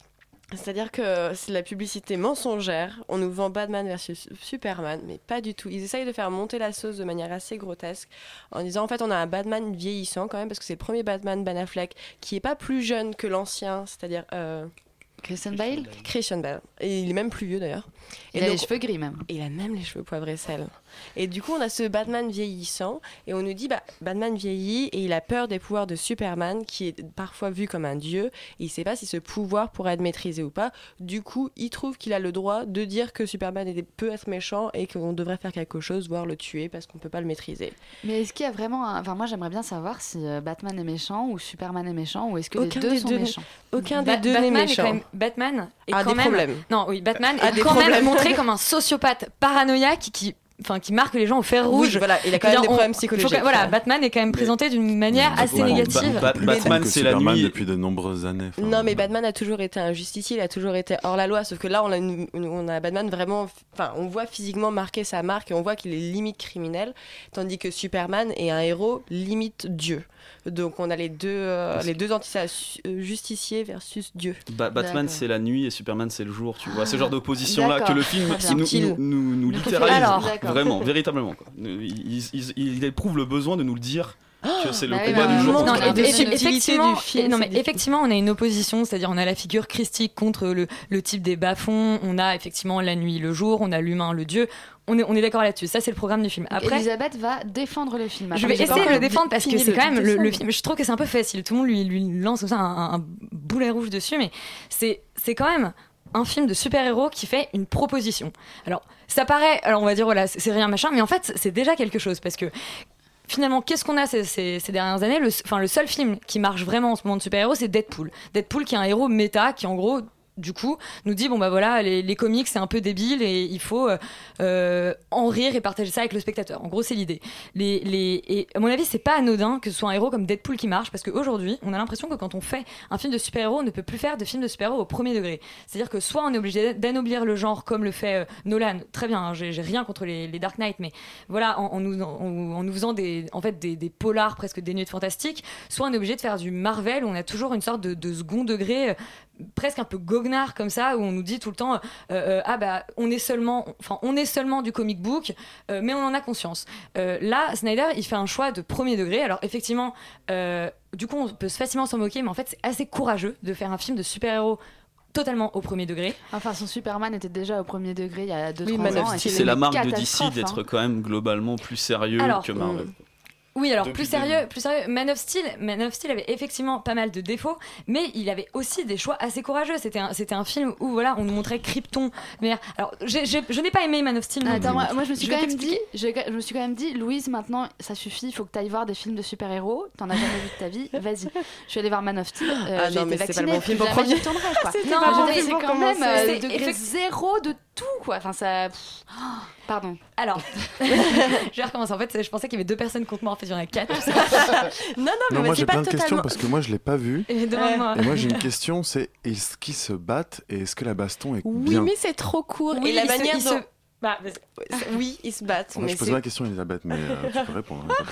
Speaker 22: C'est-à-dire que c'est de la publicité mensongère. On nous vend Batman versus Superman, mais pas du tout. Ils essayent de faire monter la sauce de manière assez grotesque en disant en fait on a un Batman vieillissant quand même parce que c'est le premier Batman Ben Affleck qui est pas plus jeune que l'ancien, c'est-à-dire euh,
Speaker 5: Christian Bale
Speaker 22: Christian Bale. Et il est même plus vieux d'ailleurs.
Speaker 5: Il
Speaker 22: Et
Speaker 5: a
Speaker 22: donc-
Speaker 5: les cheveux gris même.
Speaker 22: et il a même les cheveux poivre et sel. Et du coup, on a ce Batman vieillissant, et on nous dit, bah, Batman vieillit, et il a peur des pouvoirs de Superman, qui est parfois vu comme un dieu, et il sait pas si ce pouvoir pourrait être maîtrisé ou pas. Du coup, il trouve qu'il a le droit de dire que Superman est- peut être méchant, et qu'on devrait faire quelque chose, voire le tuer, parce qu'on peut pas le maîtriser.
Speaker 5: Mais est-ce qu'il y a vraiment un... Enfin, moi, j'aimerais bien savoir si euh, Batman est méchant ou Superman est méchant ou est-ce que
Speaker 22: Aucun
Speaker 5: les deux
Speaker 22: des
Speaker 5: sont
Speaker 22: deux-
Speaker 5: méchants?
Speaker 22: Aucun
Speaker 23: Ba-
Speaker 22: des deux
Speaker 23: Batman
Speaker 22: n'est
Speaker 23: est
Speaker 22: méchant.
Speaker 23: quand même- Batman est
Speaker 22: A
Speaker 23: quand
Speaker 22: des
Speaker 23: même...
Speaker 22: problèmes.
Speaker 23: Non, oui, Batman
Speaker 22: A
Speaker 23: est
Speaker 22: des
Speaker 23: quand même
Speaker 22: problèmes.
Speaker 23: montré comme un sociopathe paranoïaque qui, enfin, qui marque les gens au fer
Speaker 22: Oui,
Speaker 23: rouge.
Speaker 22: voilà, il a quand même des
Speaker 23: on-
Speaker 22: problèmes psychologiques.
Speaker 23: que- voilà, Batman est quand même présenté d'une manière assez négative.
Speaker 24: Ba- Ba-
Speaker 11: Comme
Speaker 24: Batman, c'est la nuit.
Speaker 11: depuis de nombreuses années. enfin,
Speaker 22: Non, mais Batman a toujours été un justicier, il a toujours été hors la loi. Sauf que là, on a, une- une- on a Batman vraiment. Enfin, on voit physiquement marquer sa marque et on voit qu'il est limite criminel. Tandis que Superman est un héros limite Dieu. Donc, on a les deux, euh, les deux entités euh, justiciers versus Dieu.
Speaker 24: Ba- Batman c'est la nuit et Superman c'est le jour, tu vois. Ce genre d'opposition là que le film
Speaker 22: Très
Speaker 24: nous, nous, nous, littéralise. Vraiment, véritablement. Quoi. Il, il- il- il éprouve le besoin de nous le dire que c'est le
Speaker 5: bah
Speaker 24: combat
Speaker 5: bah,
Speaker 24: du jour
Speaker 5: non,
Speaker 23: effectivement,
Speaker 22: du film,
Speaker 23: non, mais effectivement, on a une opposition, c'est-à-dire on a la figure christique contre le, le type des bas-fonds, on a effectivement la nuit, le jour, on a l'humain, le dieu. On est, on est d'accord là-dessus. Ça, c'est le programme du film. Après,
Speaker 5: Elisabeth va défendre le film.
Speaker 23: je vais essayer de le défendre parce que c'est quand même le, film. Je trouve que c'est un peu facile. Tout le monde lui, lui lance comme ça un, un boulet rouge dessus, mais c'est c'est quand même un film de super-héros qui fait une proposition. Alors, ça paraît, alors on va dire, voilà, c'est rien machin, mais en fait, c'est déjà quelque chose parce que finalement, qu'est-ce qu'on a ces, dernières années? Le, le seul film qui marche vraiment en ce moment de super-héros, c'est Deadpool. Deadpool qui est un héros méta qui, en gros, du coup, nous dit bon bah voilà, les, les comics c'est un peu débile et il faut euh, euh, en rire et partager ça avec le spectateur. En gros, c'est l'idée. Et à mon avis, c'est pas anodin que ce soit un héros comme Deadpool qui marche parce qu'aujourd'hui, on a l'impression que quand on fait un film de super-héros, on ne peut plus faire de film de super-héros au premier degré. C'est-à-dire que soit on est obligé d'anoblir le genre comme le fait euh, Nolan, très bien, hein, j'ai rien contre les, Dark Knight, mais voilà, en, nous, en, faisant des, en fait, des, polars presque dénués de fantastique, soit on est obligé de faire du Marvel où on a toujours une sorte de, second degré presque un peu goguenard comme ça où on nous dit tout le temps euh, euh, ah bah on est seulement enfin on est seulement du comic book euh, mais on en a conscience Euh, là Snyder il fait un choix de premier degré alors effectivement euh, du coup on peut facilement s'en moquer mais en fait c'est assez courageux de faire un film de super-héros totalement au premier degré
Speaker 5: Enfin, son Superman était déjà au premier degré il y a 2-3
Speaker 22: Oui, Man of
Speaker 5: ans.
Speaker 24: C'est la marque de DC d'être
Speaker 5: hein.
Speaker 24: quand même globalement plus sérieux
Speaker 23: Alors,
Speaker 24: que Marvel.
Speaker 23: Oui, alors
Speaker 24: Depuis
Speaker 23: plus sérieux, plus sérieux. Man of Steel, Man of Steel avait effectivement pas mal de défauts, mais il avait aussi des choix assez courageux. C'était un, c'était un film où voilà, on nous montrait Krypton. Mais alors, j'ai- j'ai- je n'ai pas aimé Man of Steel.
Speaker 5: Attends, moi, moi, je me suis quand même dit, je, je me suis quand même dit, Louise, maintenant ça suffit, il faut que tu ailles voir des films de super-héros. T'en as jamais vu de ta vie, vas-y. Je suis allée voir Man of Steel. euh,
Speaker 22: Ah
Speaker 5: j'ai
Speaker 22: non,
Speaker 5: été
Speaker 22: mais c'est pas le bon film pour
Speaker 5: retournerai, quoi. Non, c'est quand même euh, degré zéro de tout, quoi. Enfin, ça. pff, oh, pardon.
Speaker 23: Alors, je vais recommencer. En fait, je pensais qu'il y avait deux personnes contre moi. En fait, il y en a quatre.
Speaker 22: non, non,
Speaker 11: Non, moi j'ai plein de questions parce que moi je l'ai pas vu.
Speaker 23: Et demande-moi.
Speaker 11: Et moi j'ai une question, c'est est-ce qu'ils se battent et est-ce que la baston est
Speaker 22: Oui,
Speaker 11: bien?
Speaker 22: mais c'est trop court.
Speaker 23: Oui,
Speaker 22: et la
Speaker 23: se-
Speaker 22: manière dont.
Speaker 23: Bah,
Speaker 22: Oui, ils se battent.
Speaker 11: Moi,
Speaker 22: mais
Speaker 11: je posais
Speaker 22: c'est-
Speaker 11: ma question Elisabeth, mais euh, tu peux répondre. hein.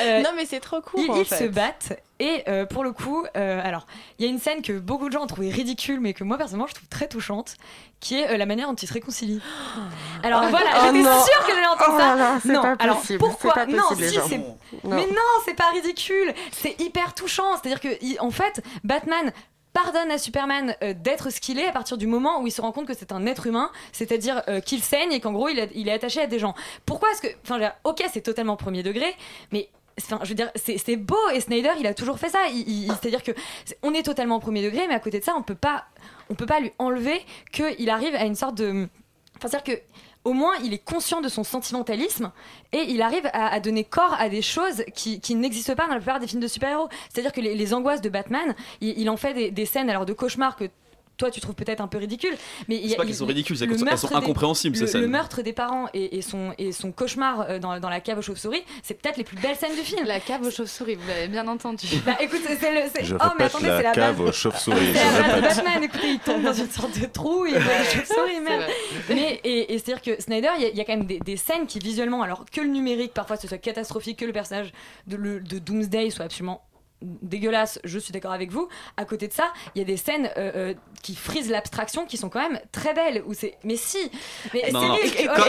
Speaker 23: Euh,
Speaker 22: Non, mais c'est trop court.
Speaker 23: Ils,
Speaker 22: en
Speaker 23: ils
Speaker 22: fait.
Speaker 23: se battent et euh, pour le coup, euh, alors il y a une scène que beaucoup de gens ont trouvé ridicule, mais que moi personnellement je trouve très touchante, qui est euh, la manière dont ils se réconcilient. Alors
Speaker 22: Oh,
Speaker 23: voilà,
Speaker 22: oh
Speaker 23: j'étais
Speaker 22: non.
Speaker 23: sûre que j'allais entendre
Speaker 22: Oh
Speaker 23: ça.
Speaker 22: là
Speaker 23: non,
Speaker 22: pas
Speaker 23: alors
Speaker 22: possible,
Speaker 23: pourquoi
Speaker 22: c'est pas
Speaker 23: Non,
Speaker 22: possible, les
Speaker 23: si c'est.
Speaker 22: Non.
Speaker 23: Mais non, c'est pas ridicule. C'est hyper touchant. C'est-à-dire que en fait, Batman pardonne à Superman euh, d'être ce qu'il est à partir du moment où il se rend compte que c'est un être humain, c'est-à-dire euh, qu'il saigne et qu'en gros il, est attaché à des gens. Pourquoi est-ce que, enfin, ok, c'est totalement premier degré, mais Enfin, je veux dire, c'est beau et Snyder, il a toujours fait ça. C'est-à-dire que c'est- on est totalement premier degré, mais à côté de ça, on peut pas, on peut pas lui enlever qu'il arrive à une sorte de, enfin, c'est-à-dire que au moins il est conscient de son sentimentalisme et il arrive à, donner corps à des choses qui, qui n'existent pas dans la plupart des films de super-héros. C'est-à-dire que les, angoisses de Batman, il, en fait des, scènes alors de cauchemar que toi tu trouves peut-être un peu ridicule, mais il y
Speaker 24: C'est
Speaker 23: a-
Speaker 24: pas
Speaker 23: il-
Speaker 24: qu'elles sont ridicules, c'est
Speaker 23: le
Speaker 24: qu'elles sont-
Speaker 23: des-
Speaker 24: incompréhensibles, ces
Speaker 23: le,
Speaker 24: scènes.
Speaker 23: le meurtre des parents et, et son, et son cauchemar euh, dans, dans la cave aux chauves-souris, c'est peut-être les plus belles scènes du film.
Speaker 5: La cave aux chauves-souris, vous l'avez bien entendu.
Speaker 23: Bah écoute, c'est le. c'est-
Speaker 11: Je
Speaker 23: oh, mais
Speaker 11: répète
Speaker 23: attendez,
Speaker 11: la
Speaker 23: c'est la
Speaker 11: cave
Speaker 23: base.
Speaker 11: aux chauves-souris.
Speaker 23: C'est. Batman, écoutez, il tombe dans une sorte de trou, il voit des chauves-souris, merde. Mais, et, et c'est-à-dire que Snyder, il y, a- il y a quand même des, des scènes qui visuellement, alors que le numérique parfois ce soit catastrophique, que le personnage de, le- de Doomsday soit absolument dégueulasse, je suis d'accord avec vous. À côté de ça, il y a des scènes euh, euh, qui frisent l'abstraction qui sont quand même très belles. Où c'est, mais si, mais
Speaker 24: Non, non.
Speaker 23: Oh,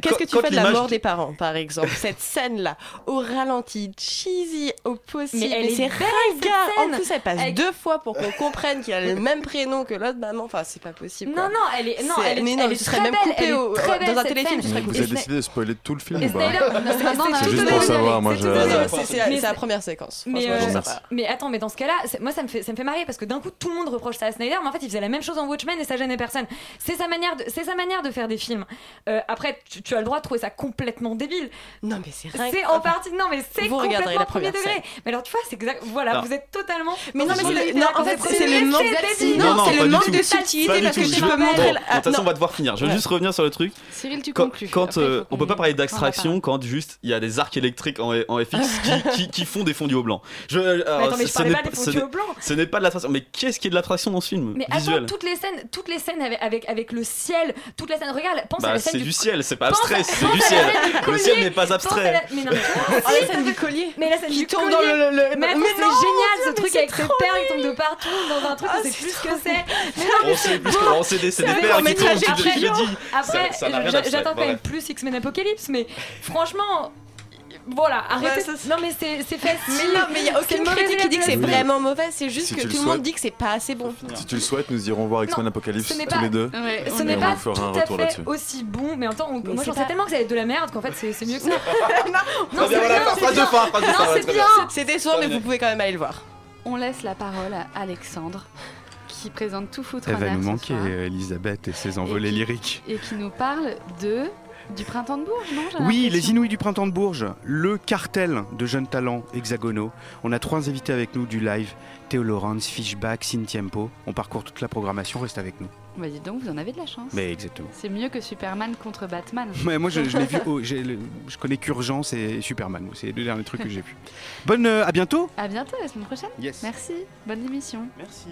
Speaker 22: Qu'est-ce que tu fais, de la mort
Speaker 24: de-
Speaker 22: des parents, par exemple? Cette scène-là, au ralenti, cheesy au possible,
Speaker 23: Mais elle est
Speaker 22: ringard. En
Speaker 23: scène.
Speaker 22: plus, elle passe
Speaker 23: Avec-
Speaker 22: deux fois pour qu'on comprenne qu'il a le même prénom que l'autre maman. Enfin, c'est pas possible.
Speaker 23: Non,
Speaker 22: quoi.
Speaker 23: non, elle est, non, elle est,
Speaker 22: mais non,
Speaker 23: elle
Speaker 22: serait même
Speaker 23: belle,
Speaker 22: coupé
Speaker 23: elle est
Speaker 22: au-
Speaker 23: très belle,
Speaker 22: dans un téléfilm,
Speaker 11: Vous avez décidé de spoiler tout le film
Speaker 23: c'est-
Speaker 11: juste pour savoir, moi,
Speaker 23: c'est
Speaker 22: la première séquence.
Speaker 23: Mais, euh, mais attends, mais dans ce cas-là, moi ça me fait ça me fait marrer parce que d'un coup tout le monde reproche ça à Snyder, mais en fait il faisait la même chose en Watchmen et ça gênait personne. C'est sa manière de c'est sa manière de faire des films. Euh, après tu, tu as le droit de trouver ça complètement débile.
Speaker 22: Non, mais c'est ringard.
Speaker 23: C'est en partie non mais c'est
Speaker 22: Vous regarderez
Speaker 23: complètement
Speaker 22: la
Speaker 23: premier
Speaker 22: première
Speaker 23: degré. Mais alors tu vois c'est exact voilà
Speaker 24: Non.
Speaker 23: vous êtes totalement.
Speaker 22: Mais non, mais c'est
Speaker 23: le-
Speaker 22: le- non, en fait, c'est le manque
Speaker 23: débile.
Speaker 22: Non, c'est le manque de subtilité parce que tu peux montrer.
Speaker 24: de toute façon, on va devoir finir. Je vais
Speaker 22: Ouais.
Speaker 24: juste revenir sur le truc.
Speaker 5: Cyril, tu
Speaker 24: Quand,
Speaker 5: conclus.
Speaker 24: quand, euh, on peut pas parler
Speaker 5: parle.
Speaker 24: quand juste il y a des arcs électriques en, FX qui font des fondus au blanc. Je, alors,
Speaker 23: Mais attends, mais je
Speaker 24: ce
Speaker 23: parlais
Speaker 24: n'est
Speaker 23: pas des
Speaker 24: ce
Speaker 23: fondus
Speaker 24: n'est-
Speaker 23: au blanc.
Speaker 24: Ce n'est pas de l'attraction. Mais qu'est-ce qui est de l'attraction dans ce film
Speaker 23: Mais
Speaker 24: visuel
Speaker 23: attends, toutes les scènes, toutes les scènes avec, avec, avec le ciel, toutes les scènes, regarde, pense à
Speaker 24: Bah,
Speaker 23: la scène
Speaker 24: c'est
Speaker 23: du,
Speaker 24: du ciel, c'est pas abstrait,
Speaker 23: à-
Speaker 24: c'est du
Speaker 23: à la
Speaker 24: ciel.
Speaker 23: scène
Speaker 24: Le
Speaker 23: collier,
Speaker 24: ciel n'est pas
Speaker 23: à
Speaker 24: abstrait.
Speaker 23: la- Mais non, mais
Speaker 22: Oh, la scène du collier
Speaker 23: Mais la scène
Speaker 22: qui
Speaker 23: du
Speaker 22: tombe
Speaker 23: collier.
Speaker 22: dans le. le- le-
Speaker 23: Mais attends,
Speaker 22: mais
Speaker 23: c'est génial ce
Speaker 22: mais
Speaker 23: truc avec ses pères qui tombent de partout dans un truc,
Speaker 22: Ah,
Speaker 23: on sait
Speaker 22: c'est
Speaker 23: plus ce que c'est.
Speaker 24: On sait plus ce que on sait des, des qui tombent
Speaker 22: courts-métrages
Speaker 24: jeudi.
Speaker 23: Après, j'attends quand même plus X-Men Apocalypse, mais franchement, voilà, arrêtez.
Speaker 22: Ouais, ça,
Speaker 23: non mais c'est c'est facile.
Speaker 22: Mais non, mais il n'y a aucune critique qui dit que c'est vraiment mauvais, c'est juste
Speaker 11: Si
Speaker 22: que tout
Speaker 11: le
Speaker 22: le monde dit que c'est pas assez bon.
Speaker 11: Si tu le souhaites, nous irons voir X-Men Apocalypse tous
Speaker 23: pas-
Speaker 11: les deux.
Speaker 5: Ouais,
Speaker 23: Ce
Speaker 5: on
Speaker 23: n'est
Speaker 11: Et on
Speaker 23: pas
Speaker 11: vous fera un
Speaker 23: tout à
Speaker 11: retour
Speaker 23: fait
Speaker 11: là-dessus.
Speaker 23: aussi bon, mais en temps, on-
Speaker 22: Mais
Speaker 23: moi
Speaker 22: c'est
Speaker 23: j'en sais
Speaker 22: pas-
Speaker 23: tellement que ça va être de la merde qu'en fait c'est c'est mieux que ça.
Speaker 22: non,
Speaker 23: c'est bien.
Speaker 22: C'est décevant, mais vous pouvez quand même aller le voir.
Speaker 5: On laisse la parole à Alexandre qui présente tout foutre
Speaker 25: Elle va nous manquer, Elisabeth et ses envolées
Speaker 5: Et qui-
Speaker 25: lyriques.
Speaker 5: et qui nous parle de du printemps de Bourges, non
Speaker 25: Oui, les Inouïs du Printemps de Bourges, le cartel de jeunes talents hexagonaux. On a trois invités avec nous du live Théo Laurence, Fishback, Cintiempo. On parcourt toute la programmation, reste avec nous.
Speaker 5: Bah dis donc, vous en avez de la chance.
Speaker 25: Mais exactement.
Speaker 5: C'est mieux que Superman contre Batman.
Speaker 25: Moi, je, je l'ai vu, connais qu'Urgence et Superman. C'est les deux derniers trucs que j'ai vus. Bonne, euh, à bientôt.
Speaker 5: À bientôt la semaine prochaine.
Speaker 25: Yes.
Speaker 5: Merci. Bonne émission.
Speaker 24: Merci.